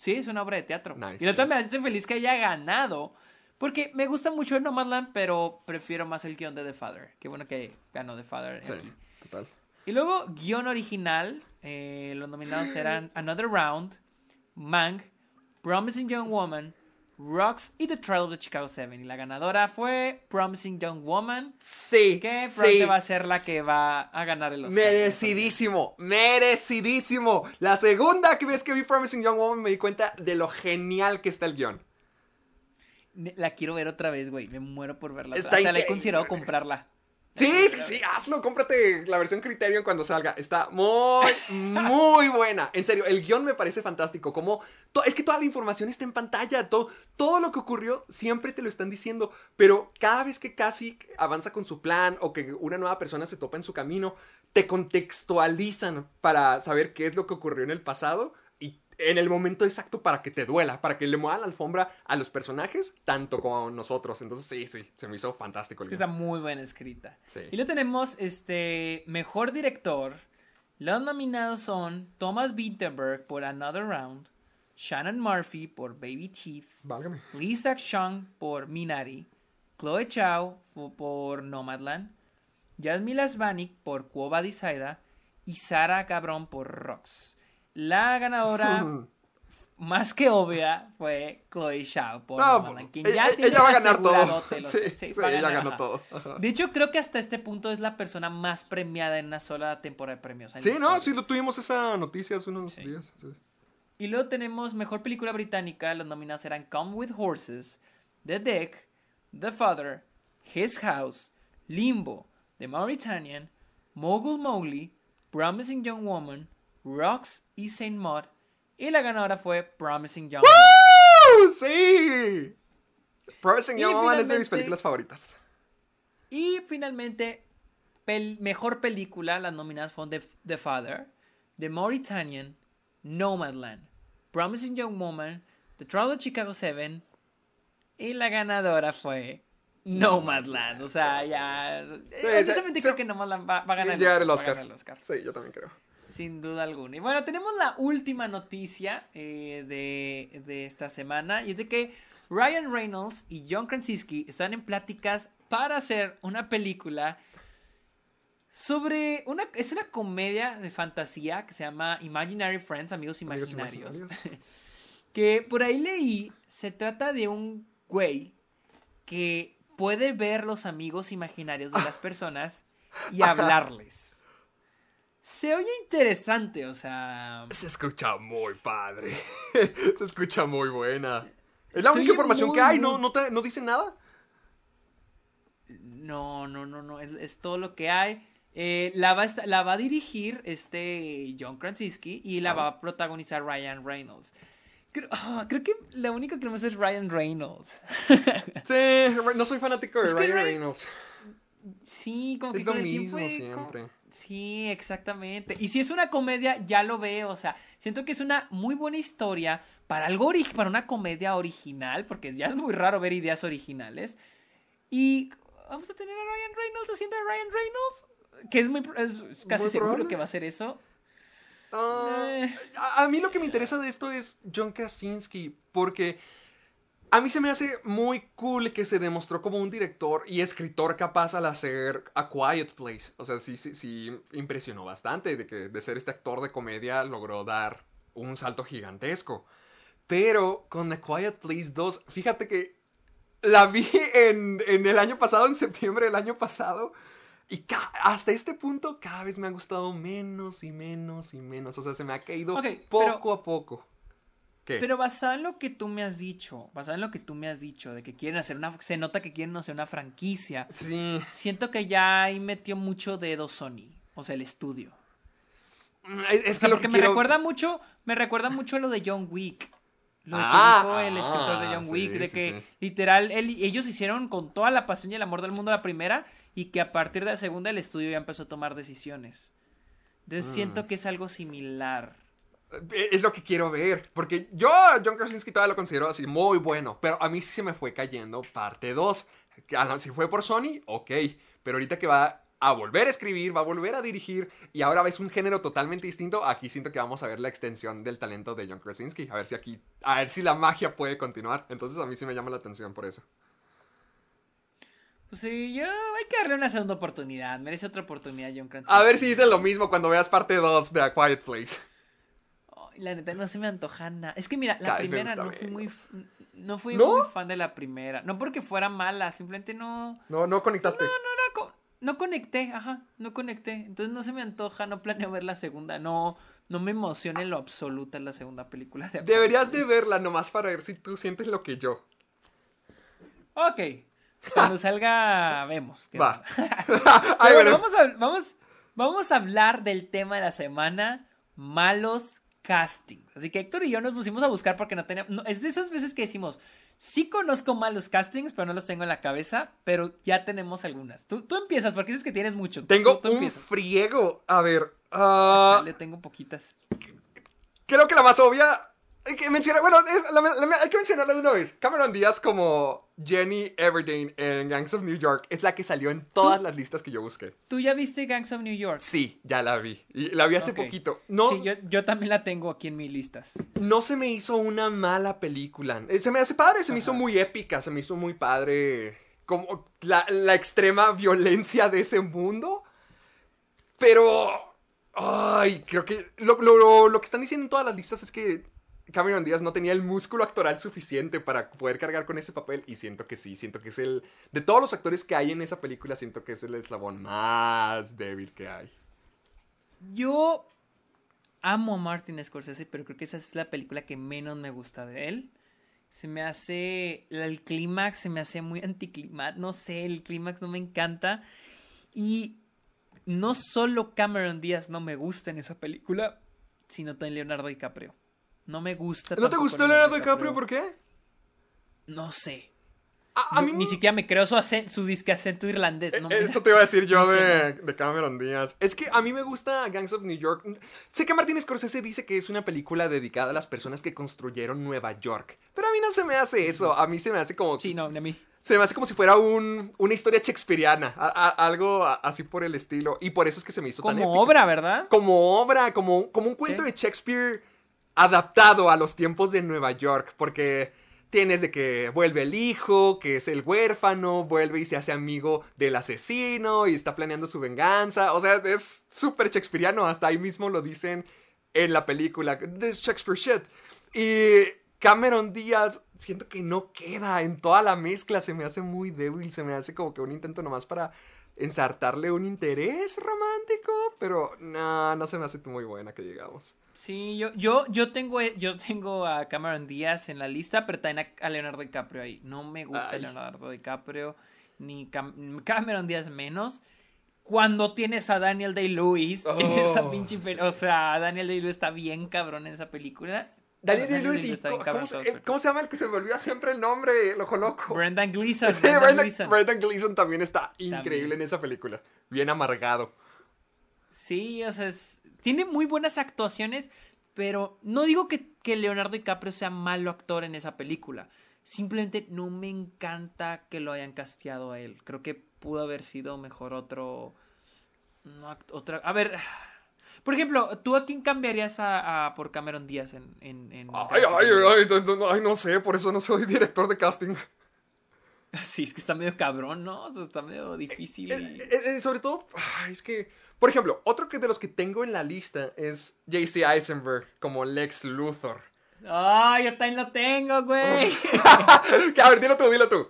Sí, es una obra de teatro. Nice, y la otra sí. me hace feliz que haya ganado. Porque me gusta mucho Nomadland, pero prefiero más el guion de The Father. Qué bueno que ganó The Father Sí, aquí. total. Y luego, guion original. eh, los nominados eran Another Round, Mank, Promising Young Woman, Rocks y The Trial of the Chicago 7. Y la ganadora fue Promising Young Woman, Sí, que sí. probablemente va a ser la que va a ganar el Oscar. Merecidísimo, merecidísimo. La segunda que vez que vi Promising Young Woman me di cuenta de lo genial que está el guion. La quiero ver otra vez, güey. Me muero por verla. Está Hasta le he considerado comprarla. Sí, sí, sí, hazlo, cómprate la versión Criterion cuando salga. Está muy, muy buena. En serio, el guion me parece fantástico. Como es que toda la información está en pantalla. Todo, todo lo que ocurrió siempre te lo están diciendo. Pero cada vez que casi avanza con su plan o que una nueva persona se topa en su camino, te contextualizan para saber qué es lo que ocurrió en el pasado en el momento exacto para que te duela, para que le muevan la alfombra a los personajes tanto como a nosotros. Entonces, sí, sí, se me hizo fantástico el Es que está muy buena escrita. Sí. Y lo tenemos, este, mejor director. Los nominados son Thomas Vinterberg por Another Round, Shannon Murphy por Baby Teeth, Válgame. Lisa Chung por Minari, Chloe Chow por Nomadland, Jasmine Lasvanik por Cuoba Disaida y Sara Cabrón por Rocks. La ganadora más que obvia fue Chloe Chow por No, pues, quien ella, ya ella tiene va a ganar todo. los- Sí, sí, sí, ella ganó todo. Ajá. De hecho, creo que hasta este punto es la persona más premiada en una sola temporada de premios. Sí, no, historia. sí, lo tuvimos esa noticia hace unos días. Y luego tenemos mejor película británica. Los nominados eran Come with Horses, The Dick, The Father, His House, Limbo, The Mauritanian, Mogul Mowgli, Promising Young Woman, Rocks y Saint Maud. Y la ganadora fue Promising Young Woman. ¡Sí! Promising Young Woman es de mis películas favoritas. Y finalmente, pel- mejor película, las nominadas fueron The, The Father, The Mauritanian, Nomadland, Promising Young Woman, The Trial of Chicago 7 y la ganadora fue Nomadland. O sea, ya... eh, sí, honestamente sí. creo que Nomadland va, va a ganar el Oscar, el va a Oscar. ganar el Oscar. Sí, yo también creo. Sin duda alguna. Y bueno, tenemos la última noticia eh, de, de esta semana. Y es de que Ryan Reynolds y John Krasinski están en pláticas para hacer una película sobre una... Es una comedia de fantasía que se llama Imaginary Friends, Amigos Amigos Imaginarios. imaginarios. que por ahí leí, se trata de un güey que puede ver los amigos imaginarios de las personas y hablarles. Se oye interesante, o sea... Se escucha muy padre. Se escucha muy buena. Es la única información muy, que hay, ¿no? No, te- no dice nada. No, no, no, no, es, es todo lo que hay. Eh, la, va a esta- la va a dirigir este John Krasinski y la Ah. va a protagonizar Ryan Reynolds. Creo, ah, creo que la única que no me sé es Ryan Reynolds. Sí, no soy fanático de Es que Ryan Reynolds. Sí, como que Es lo con el mismo siempre. como- Sí, exactamente. Y si es una comedia, ya lo veo. O sea, siento que es una muy buena historia para algo para una comedia original, porque ya es muy raro ver ideas originales. Y vamos a tener a Ryan Reynolds haciendo a Ryan Reynolds. Que es muy. Es casi Muy seguro probable. que va a ser eso. Ah, Eh. a, a mí lo que me interesa de esto es John Krasinski, porque a mí se me hace muy cool que se demostró como un director y escritor capaz al hacer A Quiet Place. O sea, sí, sí, sí, impresionó bastante de que de ser este actor de comedia logró dar un salto gigantesco. Pero con A Quiet Place 2, fíjate que la vi en, en el año pasado, en septiembre del año pasado. Y hasta este punto cada vez me ha gustado menos y menos y menos. O sea, se me ha caído poco pero- a poco. ¿Qué? Pero basado en lo que tú me has dicho, basado en lo que tú me has dicho, de que quieren hacer una. Se nota que quieren hacer una franquicia. Sí. Siento que ya ahí metió mucho dedo Sony. O sea, el estudio. Es, es O sea, que lo porque que me quiero... recuerda mucho, me recuerda mucho a lo de John Wick. Lo que Ah, dijo el escritor de ah, John sí, Wick, de sí, que sí. literal él- ellos hicieron con toda la pasión y el amor del mundo la primera y que a partir de la segunda el estudio ya empezó a tomar decisiones. Entonces Mm. siento que es algo similar. Eh, Es lo que quiero ver. Porque yo John Krasinski todavía lo considero así muy bueno. Pero a mí sí se me fue cayendo parte 2. Si fue por Sony, ok. Pero ahorita que va a volver a escribir, va a volver a dirigir. Y ahora ves un género totalmente distinto. Aquí siento que vamos a ver la extensión del talento de John Krasinski. A ver si aquí. A ver si la magia puede continuar. Entonces a mí sí me llama la atención por eso. Pues sí, yo hay que darle una segunda oportunidad. Merece otra oportunidad John Krasinski. A ver si dice lo mismo cuando veas parte 2 de A Quiet Place. Ay, la neta no se me antoja nada. Es que mira, la Cada primera no fui muy no fui ¿No? muy fan de la primera. No porque fuera mala, simplemente no No, no conectaste. no, era co- no conecté, ajá, no conecté. Entonces no se me antoja, no planeo ver la segunda, no no me emociona en lo absoluto la segunda película de. Deberías de verla nomás para ver si tú sientes lo que yo. Ok. Cuando salga vemos. Va. Ay, bueno, vamos a, vamos, vamos a hablar del tema de la semana, malos castings. Así que Héctor y yo nos pusimos a buscar porque no teníamos... no, es de esas veces que decimos, sí conozco malos castings, pero no los tengo en la cabeza, pero ya tenemos algunas. Tú, tú empiezas porque dices que tienes mucho. Tú- Tengo tú, un empiezas. friego. A ver. ah, Chale, tengo poquitas. creo que la más obvia. Hay que mencionar. Bueno, es- la- la- hay que mencionarla de una vez. Cameron Díaz como Jenny Everdeen en Gangs of New York es la que salió en todas las listas que yo busqué. ¿Tú ya viste Gangs of New York? Sí, ya la vi. Y la vi hace poquito. No, Sí, yo, yo también la tengo aquí en mis listas. no se me hizo una mala película. Eh, Se me hace padre, se me hizo muy épica, se me hizo muy padre. Como la, la extrema violencia de ese mundo. Pero. Ay, creo que. Lo, lo- lo que están diciendo en todas las listas es que Cameron Díaz no tenía el músculo actoral suficiente para poder cargar con ese papel. Y siento que sí, siento que es el. De todos los actores que hay en esa película, siento que es el eslabón más débil que hay. Yo amo a Martin Scorsese, pero creo que esa es la película que menos me gusta de él. Se me hace. El clímax se me hace muy anticlimax. No sé, el clímax no me encanta. Y no solo Cameron Díaz no me gusta en esa película, sino también Leonardo DiCaprio. No me gusta. ¿No te gustó Leonardo DiCaprio? ¿Por qué? No sé. A, a No- mí Ni siquiera me creo su, acen- su disque acento irlandés. No me- Eh, Eso te iba a decir yo no de, de Cameron Díaz. Es que a mí me gusta Gangs of New York. Sé que Martin Scorsese dice que es una película dedicada a las personas que construyeron Nueva York. Pero a mí no se me hace eso. A mí se me hace como. Sí, no, de mí. Se me hace como si fuera un, una historia shakespeariana. a- a- algo a- así por el estilo. Y por eso es que se me hizo tan Como épica. obra, ¿verdad? Como obra, como, como un cuento Sí. de Shakespeare adaptado a los tiempos de Nueva York. Porque tienes de que vuelve el hijo, que es el huérfano, vuelve y se hace amigo del asesino y está planeando su venganza. O sea, es súper shakespeariano. Hasta ahí mismo lo dicen en la película. This Shakespeare shit. Y Cameron Díaz, siento que no queda en toda la mezcla. Se me hace muy débil. Se me hace como que un intento nomás para ensartarle un interés romántico. Pero no, no se me hace muy buena que llegamos. Sí, yo, yo, yo tengo, yo tengo a Cameron Díaz en la lista, pero también a, Leonardo DiCaprio ahí. No me gusta Ay. Leonardo DiCaprio, ni Cam- Cameron Díaz menos. Cuando tienes a Daniel Day-Lewis en Oh, esa pinche pel- O sea, Daniel Day-Lewis está bien cabrón en esa película. Daniel Day-Lewis y está bien ¿cómo, cabrón cómo se, eh, cómo se llama el que se me olvida siempre el nombre? El ojo loco. Brendan Gleeson. Sí, Brendan Brendan, Gleeson. Brendan Gleeson también está increíble También. en esa película. Bien amargado. Sí, o sea, es- tiene muy buenas actuaciones, pero no digo que, que Leonardo DiCaprio sea malo actor en esa película. Simplemente no me encanta que lo hayan casteado a él. Creo que pudo haber sido mejor otro. no, otra. A ver. Por ejemplo, ¿tú a quién cambiarías a, a- por Cameron Díaz en. en, en- Ay, ay, ay, no, no, ay, no sé, por eso no soy director de casting. Sí, es que está medio cabrón, ¿no? O sea, está medio difícil. Eh, y- eh, eh, sobre todo, es que, por ejemplo, otro que de los que tengo en la lista es JC Eisenberg como Lex Luthor. ¡Ay, yo también lo tengo, güey! Que, a ver, dilo tú, dilo tú.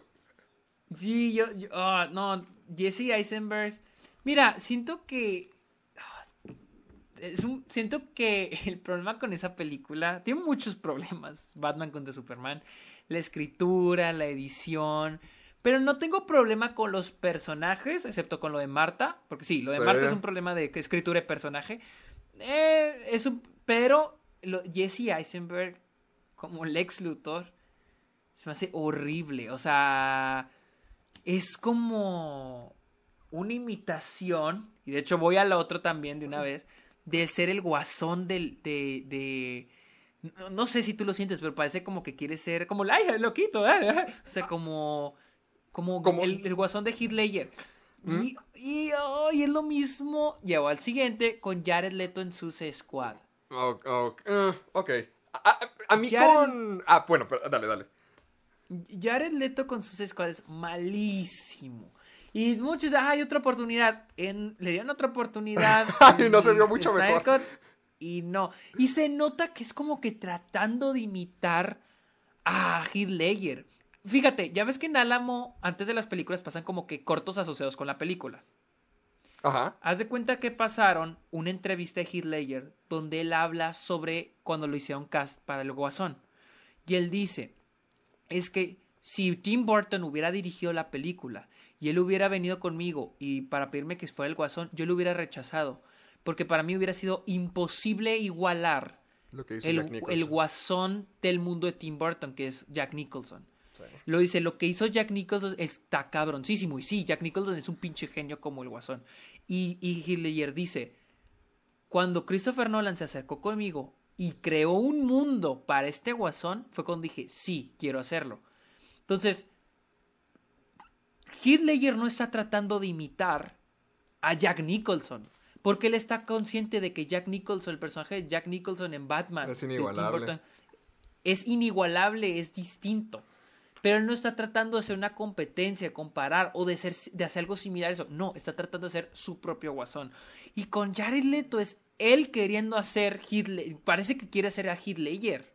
Sí, yo, yo- ah, no, Jesse Eisenberg. Mira, siento que ah, es un, siento que el problema con esa película tiene muchos problemas. Batman contra Superman, la escritura, la edición, pero no tengo problema con los personajes, excepto con lo de Marta, porque sí, lo de Sí. Marta es un problema de escritura y personaje. Eh, es un, pero lo- Jesse Eisenberg como Lex Luthor se me hace horrible, o sea, es como una imitación, y de hecho voy al otro también de una vez, de ser el guasón del, de, de... No, no sé si tú lo sientes, pero parece como que quiere ser como, ay, loquito, eh", o sea, como... Como, Como- El, el guasón de Heath Ledger. Y, y, es lo mismo. Llevo al siguiente con Jared Leto en Suicide Squad. Ok, ok, eh. A, a- a mí Jared- con... Ah, bueno, pero dale, dale. Jared Leto con sus Squad es malísimo. Y muchos, ah, hay otra oportunidad. En, le dieron otra oportunidad. Ay, no se vio mucho mejor. Cut, Y no. Y se nota que es como que tratando de imitar a Heath Ledger. Fíjate, ya ves que en Álamo, antes de las películas, pasan como que cortos asociados con la película. Ajá. Haz de cuenta que pasaron una entrevista de Heath Ledger donde él habla sobre cuando lo hicieron cast para el Guasón. Y él dice, es que si Tim Burton hubiera dirigido la película y él hubiera venido conmigo y para pedirme que fuera el Guasón, yo lo hubiera rechazado. Porque para mí hubiera sido imposible igualar Lo que dice el, el guasón del mundo de Tim Burton, que es Jack Nicholson. Sí. Lo dice, lo que hizo Jack Nicholson está cabroncísimo. Y sí, Jack Nicholson es un pinche genio como el guasón. Y, y Ledger dice, cuando Christopher Nolan se acercó conmigo y creó un mundo para este guasón, fue cuando dije, sí, quiero hacerlo. Entonces, Ledger no está tratando de imitar a Jack Nicholson. Porque él está consciente de que Jack Nicholson, el personaje de Jack Nicholson en Batman, Es inigualable. Es inigualable, es distinto. Pero él no está tratando de hacer una competencia, de comparar o de, ser, de hacer algo similar a eso. No, está tratando de hacer su propio guasón. Y con Jared Leto es él queriendo hacer Le- Parece que quiere hacer a Ledger.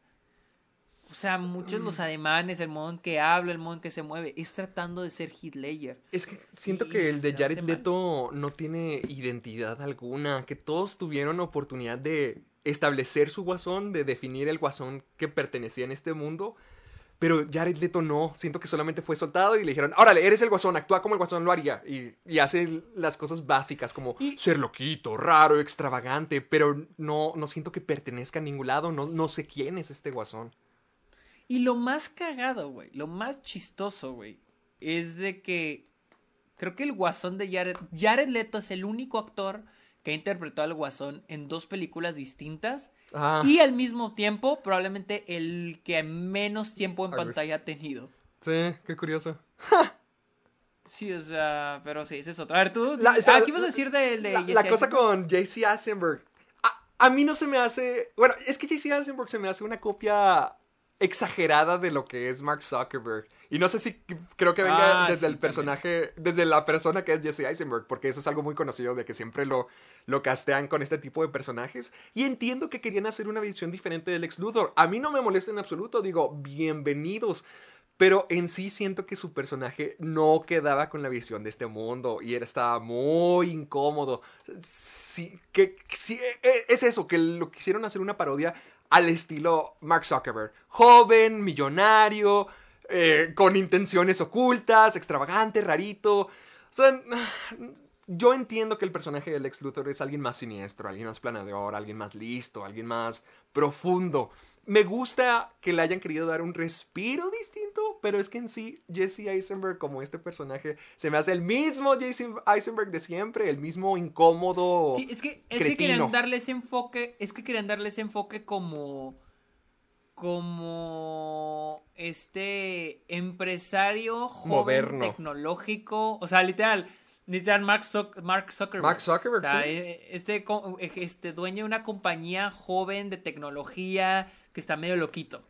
O sea, muchos los ademanes, el modo en que habla, el modo en que se mueve, es tratando de ser Ledger. Es que siento que el de Jared. Leto no tiene identidad alguna, que todos tuvieron oportunidad de establecer su guasón, de definir el guasón que pertenecía en este mundo, pero Jared Leto no, siento que solamente fue soltado y le dijeron, órale, eres el guasón, actúa como el guasón lo haría, y, y hace las cosas básicas como Y- ser loquito, raro, extravagante, pero no, no siento que pertenezca a ningún lado, no, no sé quién es este guasón. Y lo más cagado, güey, lo más chistoso, güey, es de que creo que el guasón de Jared, Jared Leto es el único actor que ha interpretado al guasón en dos películas distintas Ah, y al mismo tiempo probablemente el que menos tiempo en pantalla ha tenido. sí, qué curioso. Sí, o sea, pero sí, ese es otro. A ver, tú, La- ah, ¿qué ibas a decir de, de la, cosa con JC Eisenberg. A, a mí no se me hace. Bueno, es que JC Eisenberg se me hace una copia exagerada de lo que es Mark Zuckerberg. Y no sé si creo que venga Ah, desde sí, el también. personaje, desde la persona que es Jesse Eisenberg, porque eso es algo muy conocido de que siempre lo, lo castean con este tipo de personajes. Y entiendo que querían hacer una visión diferente del ex Luthor. A mí no me molesta en absoluto, digo, bienvenidos. Pero en sí siento que su personaje no quedaba con la visión de este mundo y él estaba muy incómodo. Sí, que, sí, e- e- es eso, que lo quisieron hacer una parodia al estilo Mark Zuckerberg. Joven, millonario, eh, con intenciones ocultas, extravagante, rarito. Yo entiendo que el personaje del ex Luthor es alguien más siniestro, alguien más planeador, alguien más listo, alguien más profundo. Me gusta que le hayan querido dar un respiro distinto, pero es que en sí Jesse Eisenberg como este personaje se me hace el mismo Jesse Eisenberg de siempre, el mismo incómodo. Sí, es que, es que querían darle ese enfoque, es que querían darle ese enfoque como como este empresario joven Moderno. tecnológico, o sea, literal, literal Mark, Zuck- Mark Zuckerberg. Mark Zuckerberg, O sea, sí. eh, este, eh, este dueño de una compañía joven de tecnología que está medio loquito.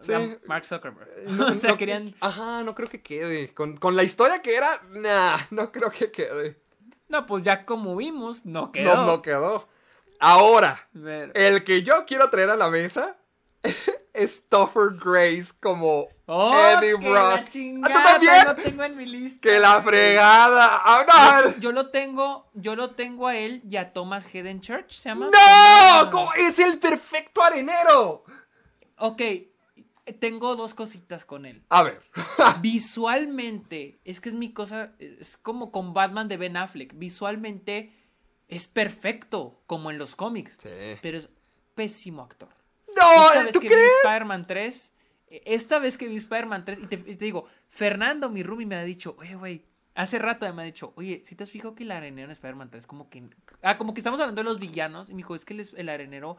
Sí. Mark Zuckerberg. No- o sea, no- querían... Ajá, no creo que quede. Con, con la historia que era, nah, no creo que quede. No, pues ya como vimos, no quedó. No, no quedó. Ahora, el que yo quiero traer a la mesa Topher Grace como ¡Oh, Eddie Brock. ¿Ah, tú también? Lo tengo en mi lista. Que la fregada. ¡Ah, no! Yo lo tengo, yo lo tengo a él y a Thomas Hayden Church, ¿se llama? ¡No! Es el perfecto arenero. Ok, tengo dos cositas con él. A ver. Visualmente, es que es mi cosa, es como con Batman de Ben Affleck. Visualmente es perfecto, como en los cómics. Sí. Pero es pésimo actor. ¡No! esta vez ¿Tú que vi crees? Spider-Man 3, eh, esta vez que vi Spider-Man 3, y te, y te digo, Fernando, mi roomie, me ha dicho, oye, güey, hace rato me ha dicho, oye, si te has fijado que el arenero en Spider-Man 3, como que, ah, como que estamos hablando de los villanos, y me dijo, es que el, el arenero,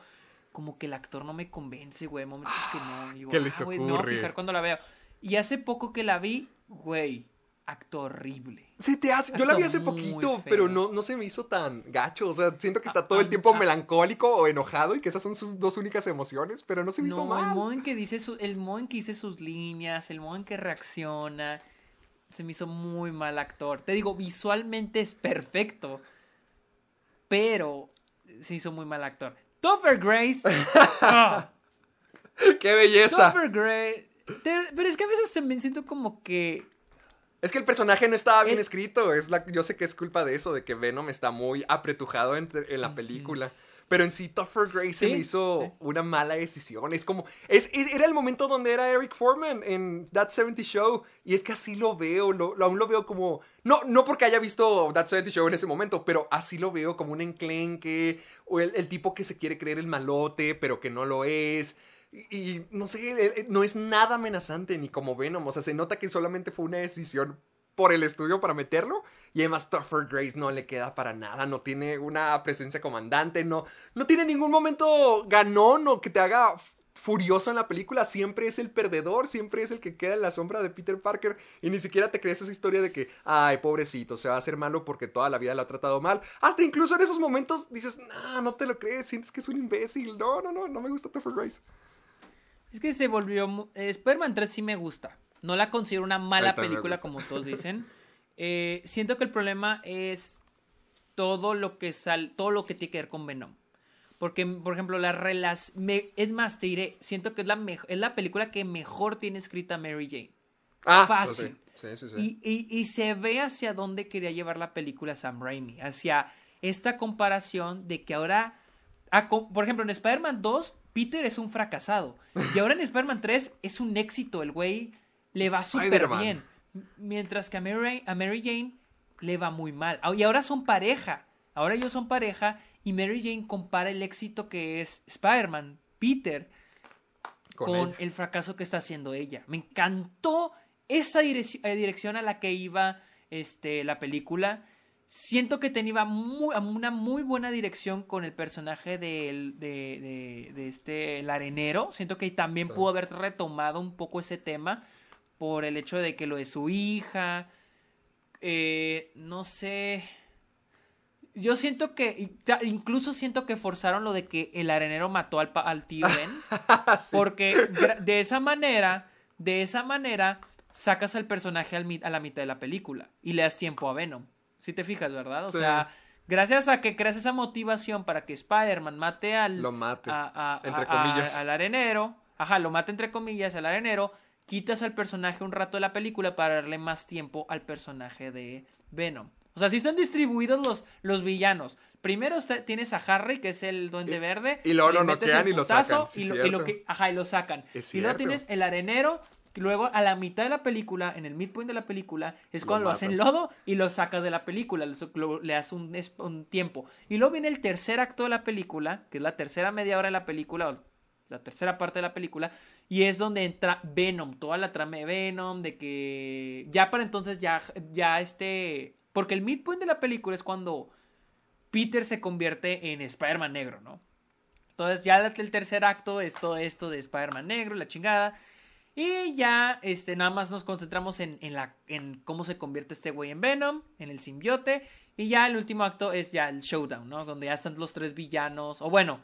como que el actor no me convence, güey, momentos que no, digo, ¿Qué les "Ah, ocurre?" fijar cuando la veo. Y hace poco que la vi, güey, actor horrible. Se te hace. Yo la vi hace poquito, feo. pero no, no se me hizo tan gacho. O sea, siento que está todo el Ah, tiempo ah. melancólico o enojado y que esas son sus dos únicas emociones, pero no se me hizo No, el mal. modo en que dice su- el modo en que dice sus líneas, el modo en que reacciona, se me hizo muy mal actor. Te digo, visualmente es perfecto, pero se hizo muy mal actor. Topher Grace. ah, ¡Qué belleza! Topher Grace. Pero es que a veces también siento como que Es que el personaje no estaba bien El- escrito. Es la, yo sé que es culpa de eso, de que Venom está muy apretujado entre- en la película. Pero en sí, Topher Grace se Sí, me hizo sí. una mala decisión. Es como. Es, es- era el momento donde era Eric Foreman en That 70 Show. Y es que así lo veo. Lo, lo- aún lo veo como. No, no porque haya visto That 70 Show en ese momento, pero así lo veo como un enclenque. O el, el tipo que se quiere creer el malote, pero que no lo es. Y, no sé, eh, eh, no es nada amenazante ni como Venom. O sea, se nota que solamente fue una decisión por el estudio para meterlo. Y además Topher Grace no le queda para nada. No tiene una presencia comandante. No, no tiene ningún momento ganón o que te haga furioso en la película. Siempre es el perdedor. Siempre es el que queda en la sombra de Peter Parker. Y ni siquiera te crees esa historia de que, ay, pobrecito, se va a hacer malo porque toda la vida lo ha tratado mal. Hasta incluso en esos momentos dices, no, no te lo crees. Sientes que es un imbécil. No, no, no, no me gusta Topher Grace. Es que se volvió eh, Spider-Man 3 sí me gusta. No la considero una mala me película como todos dicen. Eh, siento que el problema es todo lo que sal, todo lo que tiene que ver con Venom. Porque, por ejemplo, la relación. Es más, te diré, siento que es la, mejo- es la película que mejor tiene escrita Mary Jane. Ah, Fácil. Sí, sí, sí. sí. Y, y- y se ve hacia dónde quería llevar la película Sam Raimi. Hacia esta comparación de que ahora. A co- por ejemplo, en Spider-Man 2, Peter es un fracasado. Y ahora en Spider-Man 3 es un éxito. El güey le va súper bien. Mientras que a Mary, a Mary Jane le va muy mal. Ah, Y ahora son pareja. Ahora ellos son pareja. Y Mary Jane compara el éxito que es Spider-Man, Peter, Con con, el fracaso que está haciendo ella. Me encantó esa eh, dirección a la que iba este, la película. Siento que tenía muy, una muy buena dirección con el personaje del- de, de- de este, el arenero. Siento que también Sí. pudo haber retomado un poco ese tema por el hecho de que lo de su hija. eh, no sé. Yo siento que, incluso siento que forzaron lo de que el arenero mató al, pa- al tío Ben. Sí. Porque de esa manera, de esa manera, sacas al personaje al a la mitad de la película y le das tiempo a Venom. Si te fijas, ¿verdad? O Sí. sea, gracias a que creas esa motivación para que Spider-Man mate al. Lo mate, a- a- entre a- comillas. al arenero. Ajá, lo mate entre comillas al arenero. Quitas al personaje un rato de la película para darle más tiempo al personaje de Venom. O sea, sí están distribuidos los, los villanos. Primero está- tienes a Harry, que es el duende Y- verde. y luego lo noquean y lo sacan, sí, y lo- y lo cierto. que- ajá, y lo sacan. Es y luego tienes el arenero. Luego a la mitad de la película, en el midpoint de la película, es cuando lo hacen lodo y lo sacas de la película, le, lo- le das un tiempo. Y luego viene el tercer acto de la película, que es la tercera media hora de la película, o la tercera parte de la película, y es donde entra Venom, toda la trama de Venom, de que ya para entonces ya, ya este... Porque el midpoint de la película es cuando Peter se convierte en Spider-Man negro, ¿no? Entonces ya el tercer acto es todo esto de Spider-Man negro, la chingada. Y ya, este, nada más nos concentramos en, en, la, en cómo se convierte este güey en Venom, en el simbiote. Y ya el último acto es ya el showdown, ¿no? Donde ya están los tres villanos. O bueno,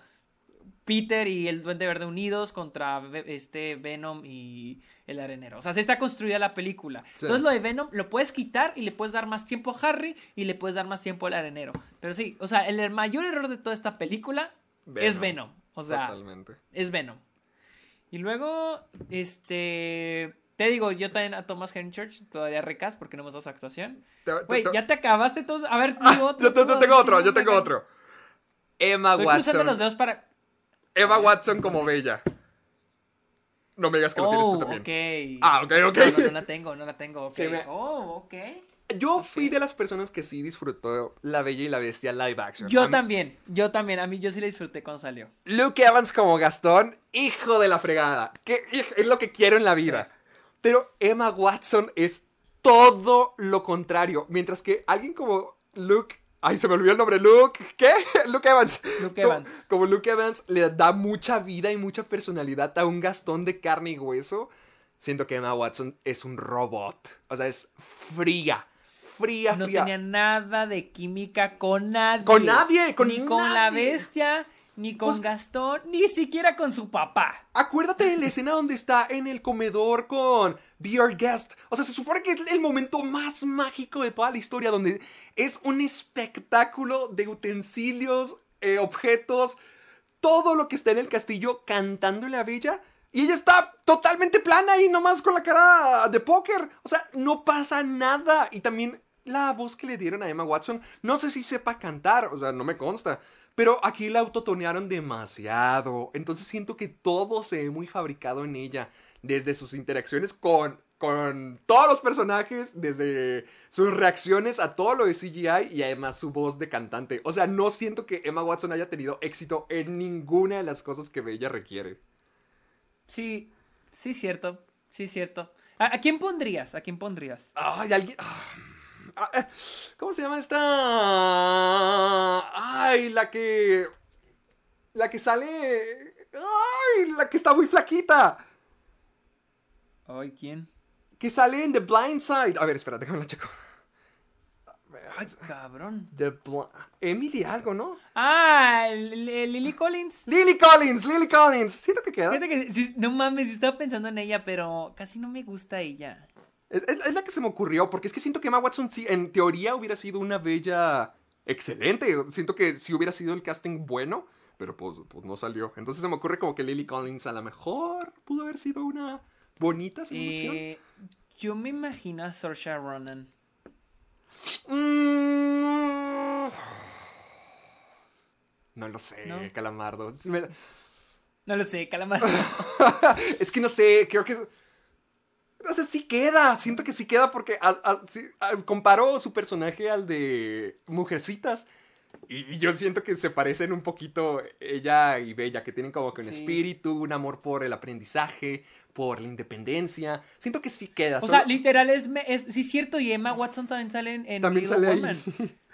Peter y el Duende Verde unidos contra este Venom y el arenero. O sea, se está construida la película. Entonces lo de Venom lo puedes quitar y le puedes dar más tiempo a Harry y le puedes dar más tiempo al arenero. Pero sí, o sea, el mayor error de toda esta película es Venom. O sea, Totalmente. es Venom. Y luego, este... Te digo, yo también a Thomas Church todavía recas porque no hemos dado su actuación. Güey, ya te acabaste todo. A ver, digo otro. yo, tengo otro, yo tengo otro. Emma Estoy Watson. cruzando los dedos para. Emma Watson como Bella. No me digas que lo tienes tú oh, también. ok. Ah, ok, ok. No, no, la tengo, no la tengo. Okay. Oh, ok. Yo fui de las personas que sí disfrutó La Bella y la Bestia live action. Yo también, yo también. A mí yo sí la disfruté cuando salió. Luke Evans como Gastón, hijo de la fregada. Que es lo que quiero en la vida. Pero Emma Watson es todo lo contrario. Mientras que alguien como Luke. Ay, se me olvidó el nombre. Luke. ¿Qué? Luke Evans. Luke Evans. Como, Luke Evans le da mucha vida y mucha personalidad a un Gastón de carne y hueso. Siento que Emma Watson es un robot. O sea, es fría. Fría, no tenía nada de química con nadie. Con nadie, con Ni con la bestia, ni con pues, Gastón, ni siquiera con su papá. Acuérdate de la escena donde está en el comedor con Be Our Guest. O sea, se supone que es el momento más mágico de toda la historia, donde es un espectáculo de utensilios, eh, objetos, todo lo que está en el castillo cantándole a Bella. Y ella está totalmente plana y nomás con la cara de póker. O sea, no pasa nada. Y también la voz que le dieron a Emma Watson, no sé si sepa cantar, o sea, no me consta. Pero aquí la autotonearon demasiado. Entonces siento que todo se ve muy fabricado en ella. Desde sus interacciones con, con todos los personajes, desde sus reacciones a todo lo de CGI y además su voz de cantante. O sea, no siento que Emma Watson haya tenido éxito en ninguna de las cosas que ella requiere. Sí, sí, cierto. Sí, cierto. ¿A, quién pondrías? ¿A quién pondrías? Ay, alguien. Ah. Ah, eh, ¿Cómo se llama esta? Ay, la que. La que sale. Ay, la que está muy flaquita. Ay, ¿quién? Que sale en The Blind Side. A ver, espérate, déjame la checo. Ay, cabrón. The Emily algo, ¿no? Ah, Lily Collins. Lily Collins, Lily Collins. Siento que queda. que, no mames, estaba pensando en ella, pero casi no me gusta ella. Es, la que se me ocurrió, porque es que siento que Emma Watson, sí, en teoría, hubiera sido una bella excelente. Siento que si hubiera sido el casting bueno, pero pues, pues, no salió. Entonces se me ocurre como que Lily Collins a lo mejor pudo haber sido una bonita eh, yo me imagino a Saoirse Ronan. Mm. No lo sé, Calamardo. No lo sé, Calamardo. es que no sé, creo que sea, sí queda. Siento que sí queda porque comparó su personaje al de Mujercitas. Y, yo siento que se parecen un poquito ella y Bella, que tienen como que un espíritu, un amor por el aprendizaje, por la independencia. Siento que sí queda. O sea, literal es, es sí cierto y Emma Watson también salen en También sale ahí.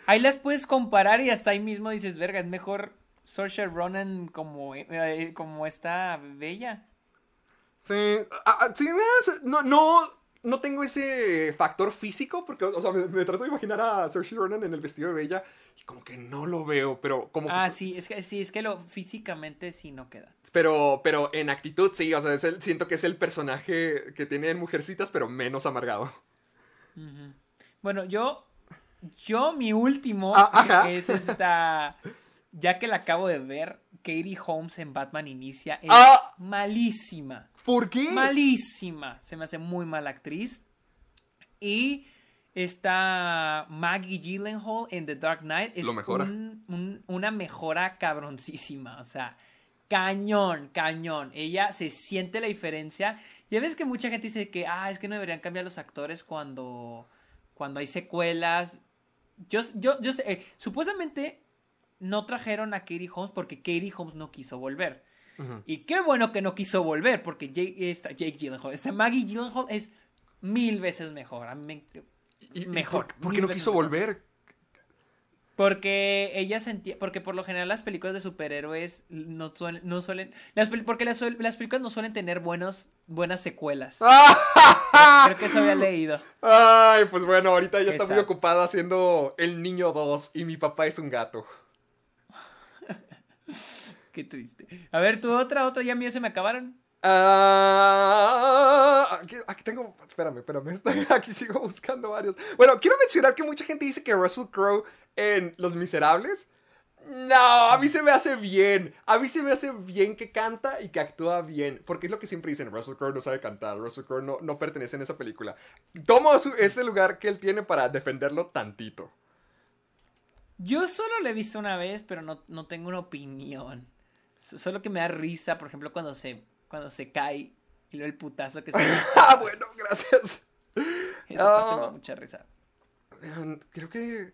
ahí. las puedes comparar y hasta ahí mismo dices, verga, es mejor Saoirse Ronan como, eh, como esta Bella. Sí, ah, ah, sí no, no, no tengo ese factor físico, porque, o sea, me, trato de imaginar a Saoirse Ronan en el vestido de Bella y como que no lo veo, pero como Ah, sí, es que sí, es que lo físicamente sí no queda. Pero, pero en actitud sí, o sea, siento que es el personaje que tiene en Mujercitas, pero menos amargado. Bueno, yo, yo mi último ah, es esta, ya que la acabo de ver, Katie Holmes en Batman Inicia es malísima. ¿Por qué? Malísima. Se me hace muy mala actriz. Y está Maggie Gyllenhaal en The Dark Knight. Es una mejora cabroncísima. O sea, cañón, cañón. Ella se siente la diferencia. Ya ves que mucha gente dice que, ah, es que no deberían cambiar los actores cuando, cuando hay secuelas. Yo, yo, yo sé, eh, supuestamente no trajeron a Katie Holmes porque Katie Holmes no quiso volver. Y qué bueno que no quiso volver, porque Jake, esta, Jake Gyllenhaal, esta Maggie Gyllenhaal es mil veces mejor. A mí me, mejor. ¿Por, qué no quiso volver? Porque ella sentía, porque por lo general las películas de superhéroes no suelen, no suelen, las, porque las, películas no suelen tener buenos, buenas secuelas. Creo que eso había leído. Ay, pues bueno, ahorita ella está muy ocupada haciendo El Niño 2 y mi papá es un gato. Qué triste. A ver, tu otra, otra, ya mías se me acabaron. Ah, aquí, aquí tengo. Espérame, espérame. aquí sigo buscando varios. Bueno, quiero mencionar que mucha gente dice que Russell Crowe en Los Miserables. No, a mí se me hace bien. A mí se me hace bien que canta y que actúa bien. Porque es lo que siempre dicen: Russell Crowe no sabe cantar. Russell Crowe no, no pertenece en esa película. Tomo ese lugar que él tiene para defenderlo tantito. Yo solo la he visto una vez, pero no, no tengo una opinión. So- Solo que me da risa, por ejemplo, cuando se, cuando se cae y luego el putazo que se Ah, bueno, gracias. Parte me da Ah. mucha risa. Creo que.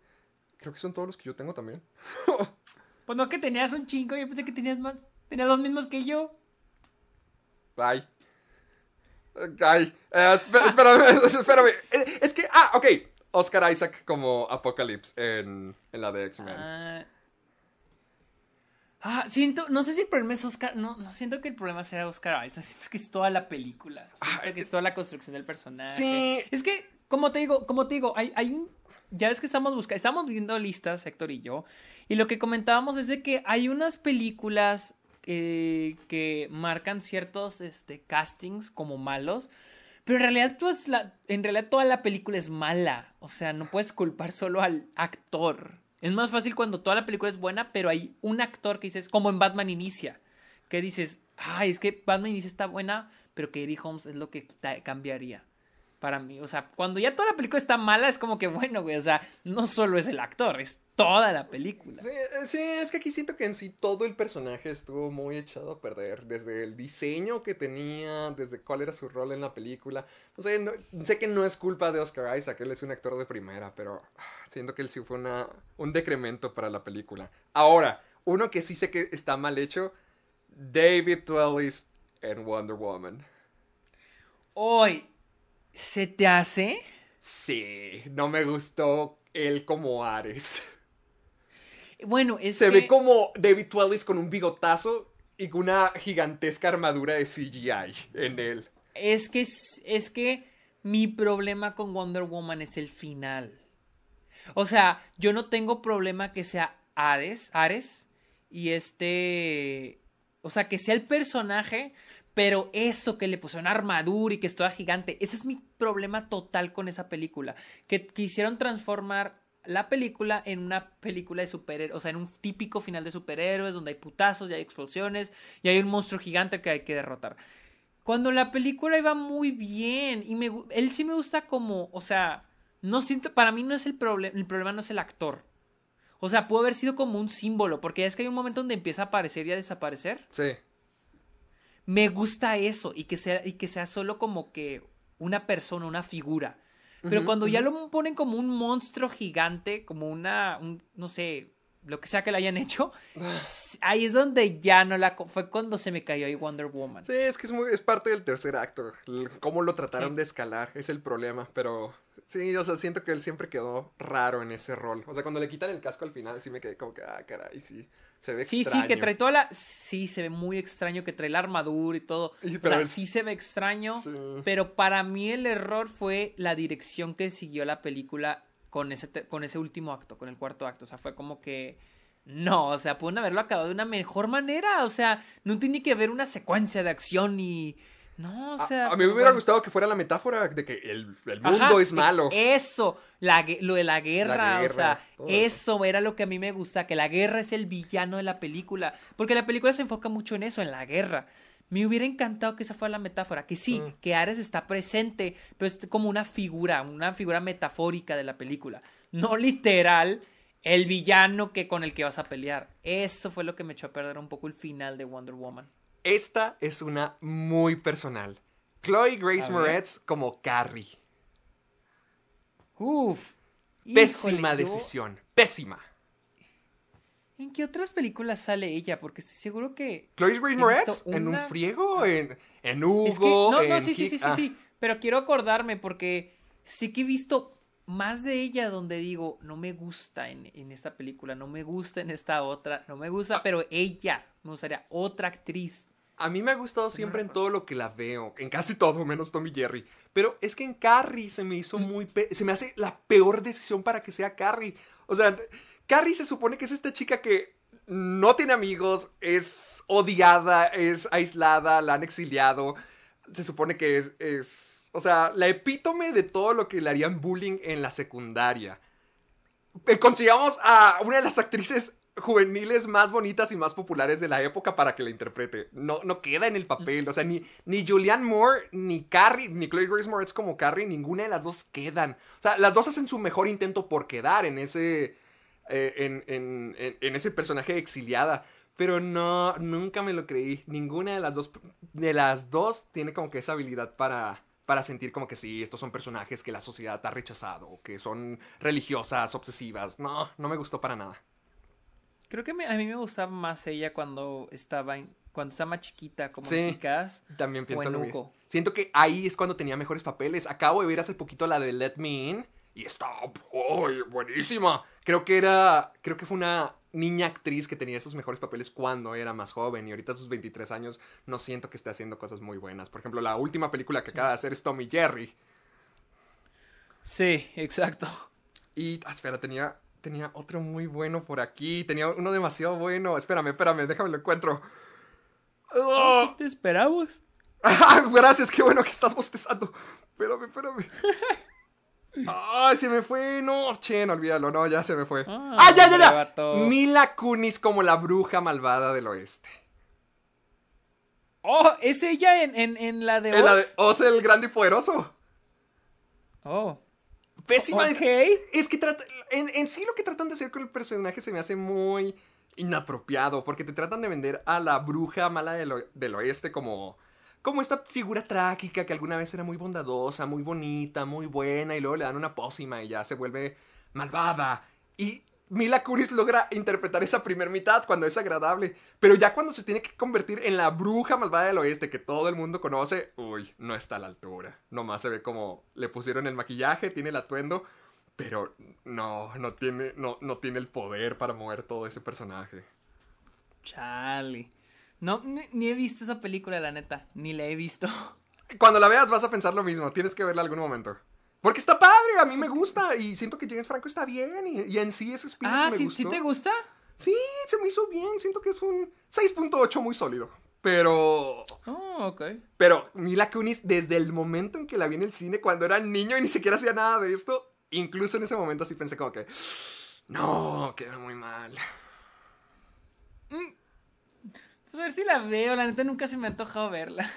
Creo que son todos los que yo tengo también. Pues no que tenías un chingo, yo pensé que tenías más. Tenías los mismos que yo. Ay. Ay. Eh, espé- espérame, espérame. Es que. Ah, ok. Oscar Isaac como Apocalypse en, en la de X-Men. Ah. Ah, siento, no sé si el problema es Oscar, no, no siento que el problema sea Oscar Isaac, siento que es toda la película, siento Ah, que es toda la construcción del personaje. Sí. Es que, como te digo, como te digo, hay, hay un, ya ves que estamos buscando, estamos viendo listas, Héctor y yo, y lo que comentábamos es de que hay unas películas eh, que marcan ciertos, este, castings como malos, pero en realidad, tú es la, en realidad toda la película es mala. O sea, no puedes culpar solo al actor. Es más fácil cuando toda la película es buena, pero hay un actor que dices, como en Batman Inicia, que dices, ay, es que Batman Inicia está buena, pero que Eddie Holmes es lo que cambiaría para mí. O sea, cuando ya toda la película está mala, es como que, bueno, güey, o sea, no solo es el actor, es toda la película. Sí, eh, sí, es que aquí siento que en sí todo el personaje estuvo muy echado a perder. Desde el diseño que tenía, desde cuál era su rol en la película. No sé, no- sé que no es culpa de Oscar Isaac, él es un actor de primera, pero ah, siento que él sí fue una, un decremento para la película. Ahora, uno que sí sé que está mal hecho, David Twellis en Wonder Woman. Hoy, ¿se te hace? Sí, no me gustó él como Ares. Bueno, es Se que... ve como David Twellis con un bigotazo y con una gigantesca armadura de CGI en él. Es que es, que mi problema con Wonder Woman es el final. O sea, yo no tengo problema que sea Ares, Ares y este, o sea, que sea el personaje, pero eso que le pusieron armadura y que es toda gigante, ese es mi problema total con esa película, que quisieron transformar la película en una película de superhéroes, o sea, en un típico final de superhéroes donde hay putazos y hay explosiones y hay un monstruo gigante que hay que derrotar. Cuando la película iba muy bien y me, él sí me gusta como, o sea, no siento, para mí no es el problema, el problema no es el actor. O sea, pudo haber sido como un símbolo, porque es que hay un momento donde empieza a aparecer y a desaparecer. Sí. Me gusta eso y que sea, y que sea solo como que una persona, una figura. Pero cuando ya lo ponen como un monstruo gigante, como una, un- no sé, lo que sea que le hayan hecho, ahí es donde ya no la... Fue cuando se me cayó ahí Wonder Woman. Sí, es que es, muy, es parte del tercer acto. Cómo lo trataron Sí. de escalar es el problema. Pero sí, o sea, siento que él siempre quedó raro en ese rol. O sea, cuando le quitan el casco al final, sí me quedé como que, ah, caray, sí. Se ve Sí, extraño. sí, que trae toda la... Sí, se ve muy extraño, que trae la armadura y todo. Y- o sea, es- sí se ve extraño, Sí. pero para mí el error fue la dirección que siguió la película con ese, te- con ese último acto, con el cuarto acto. O sea, fue como que... No, o sea, pueden haberlo acabado de una mejor manera. O sea, no tiene que haber una secuencia de acción y... No, o A- sea... a, mí me hubiera gustado que fuera la metáfora de que el, el mundo Ajá, es malo. Eso, la, lo de la guerra, o guerra, sea, eso. era lo que a mí me gusta, que la guerra es el villano de la película, porque la película se enfoca mucho en eso, en la guerra. Me hubiera encantado que esa fuera la metáfora, que sí, Mm. que Ares está presente, pero es como una figura, una figura metafórica de la película, no literal el villano que con el que vas a pelear. Eso fue lo que me echó a perder un poco el final de Wonder Woman. Esta es una muy personal. Chloe Grace. Moretz como Carrie. Uf. Pésima híjole, yo- decisión. Pésima. ¿En qué otras películas sale ella? Porque estoy seguro que Chloe Grace Moretz en un friego, en, en Hugo, Es que, no, no, en sí, sí, sí, sí, ah, sí. Pero quiero acordarme porque sí que he visto más de ella donde digo, no me gusta en, en esta película, no me gusta en esta otra, no me gusta, Ah. pero ella, me gustaría otra actriz. A mí me ha gustado siempre en todo lo que la veo, en casi todo, menos Tommy Jerry. Pero es que en Carrie se me hizo muy... pe- se me hace la peor decisión para que sea Carrie. O sea, Carrie se supone que es esta chica que no tiene amigos, es odiada, es aislada, la han exiliado. Se supone que es, es... O sea, la epítome de todo lo que le harían bullying en la secundaria. Eh, Consigamos a una de las actrices juveniles más bonitas y más populares de la época para que la interprete. No, no queda en el papel. O sea, ni, ni Julianne Moore, ni Carrie, ni Chloe Grace Moretz como Carrie, ninguna de las dos quedan. O sea, las dos hacen su mejor intento por quedar en ese. eh, en, en- en- ese personaje exiliada. Pero no, nunca me lo creí. Ninguna de las dos. De las dos tiene como que esa habilidad para. Para sentir como que sí, estos son personajes que la sociedad ha rechazado, que son religiosas, obsesivas. No, no me gustó para nada. Creo que me- a mí me gustaba más ella cuando estaba en, cuando estaba más chiquita, como Sí. en Kick-Ass. También pienso. Buenuco. Siento que ahí es cuando tenía mejores papeles. Acabo de ver hace poquito la de Let Me In y está uy, buenísima. Creo que era, creo que fue una niña actriz que tenía esos mejores papeles cuando era más joven y ahorita a sus 23 años no siento que esté haciendo cosas muy buenas. Por ejemplo, la última película que acaba de hacer es Tommy Jerry Sí, exacto. y ah, espera, tenía tenía otro muy bueno por aquí, tenía uno demasiado bueno. Espérame, espérame, déjame lo encuentro. ¡Oh! Te esperamos. Ah, gracias, qué bueno que estás bostezando. Espérame, espérame. Ay, se me fue. No, che, no olvídalo. No, ya se me fue. Ah, Ah, ya, ya, ya. Mila Kunis como la bruja malvada del oeste. Oh, ¿es ella en, en, en la de En la de Oz? Oz el grande y poderoso. Oh. Pésima. es-. Es, que trata, en, en sí lo que tratan de hacer con el personaje se me hace muy inapropiado. Porque te tratan de vender a la bruja mala del, del oeste como, como esta figura trágica que alguna vez era muy bondadosa, muy bonita, muy buena. Y luego le dan una pócima y ya se vuelve malvada. Y Mila Kunis logra interpretar esa primer mitad cuando es agradable. Pero ya cuando se tiene que convertir en la bruja malvada del oeste que todo el mundo conoce, uy, no está a la altura. Nomás se ve como le pusieron el maquillaje, tiene el atuendo, pero no, no tiene, no, no tiene el poder para mover todo ese personaje. Chale. No, ni, ni he visto esa película, la neta. Ni la he visto. Cuando la veas vas a pensar lo mismo, tienes que verla algún momento. Porque está padre, a mí me gusta y siento que James Franco está bien y, y en sí ese espíritu Ah, me ¿sí, gustó. ¿sí te gusta? Sí, se me hizo bien, siento que es un 6.8 muy sólido. Pero Oh, ok. Pero Mila Kunis, desde el momento en que la vi en el cine, cuando era niño y ni siquiera hacía nada de esto, incluso en ese momento sí pensé como que, no, queda muy mal. Pues a ver si la veo, la neta nunca se me ha antojado verla.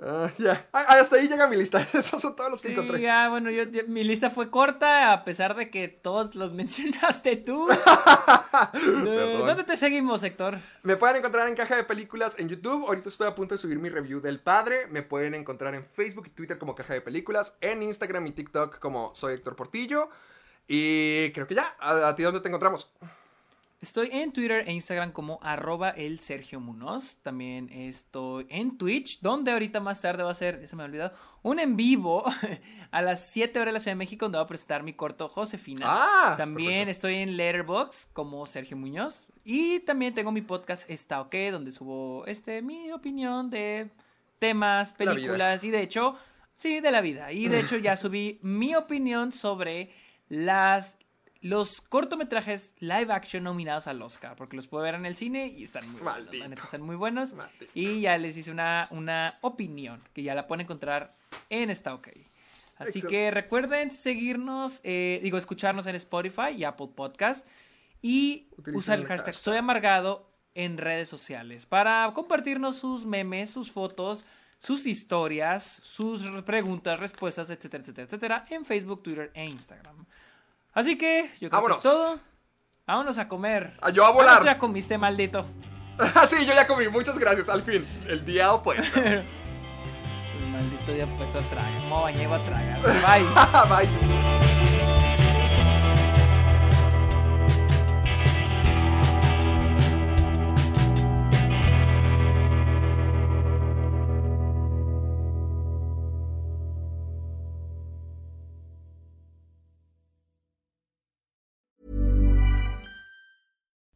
Ah, ya, Ah, hasta ahí llega mi lista. Esos son todos los que Sí, encontré. ya, bueno, yo, mi lista fue corta, a pesar de que todos los mencionaste tú. Eh, ¿Dónde te seguimos, Héctor? Me pueden encontrar en Caja de Películas en YouTube. Ahorita estoy a punto de subir mi review del padre. Me pueden encontrar en Facebook y Twitter como Caja de Películas. En Instagram y TikTok como soy Héctor Portillo. Y creo que ya. ¿A, a ti dónde te encontramos? Estoy en Twitter e Instagram como arroba el Sergio Munoz. También estoy en Twitch, donde ahorita más tarde va a ser, se me ha olvidado, un en vivo a las 7 horas de la Ciudad de México, donde va a presentar mi corto Josefina. Ah, también perfecto. estoy en Letterboxd como Sergio Muñoz. Y también tengo mi podcast Está OK, donde subo este, mi opinión de temas, películas y de hecho, sí, de la vida. Y de hecho ya subí mi opinión sobre las los cortometrajes live action nominados al Oscar, porque los puedo ver en el cine y están muy buenos, Maldito. la neta, están muy buenos. Maldito. Y ya les hice una, una opinión que ya la pueden encontrar en Está OK. Así Excel- que recuerden seguirnos, eh, digo, escucharnos en Spotify y Apple Podcast y Utilicen usar el el hashtag hashtag. Soy Amargado en redes sociales para compartirnos sus memes, sus fotos, sus historias, sus preguntas, respuestas, etcétera, etcétera, etcétera, en Facebook, Twitter e Instagram. Así que yo creo Vámonos. que es todo. Vámonos a comer. Ah, yo a Ah, volar. ya comiste, maldito. Sí, yo ya comí. Muchas gracias. Al fin. El día opuesto. El maldito ya puesto a tragar. Me bañé a tragar. Bye. Bye.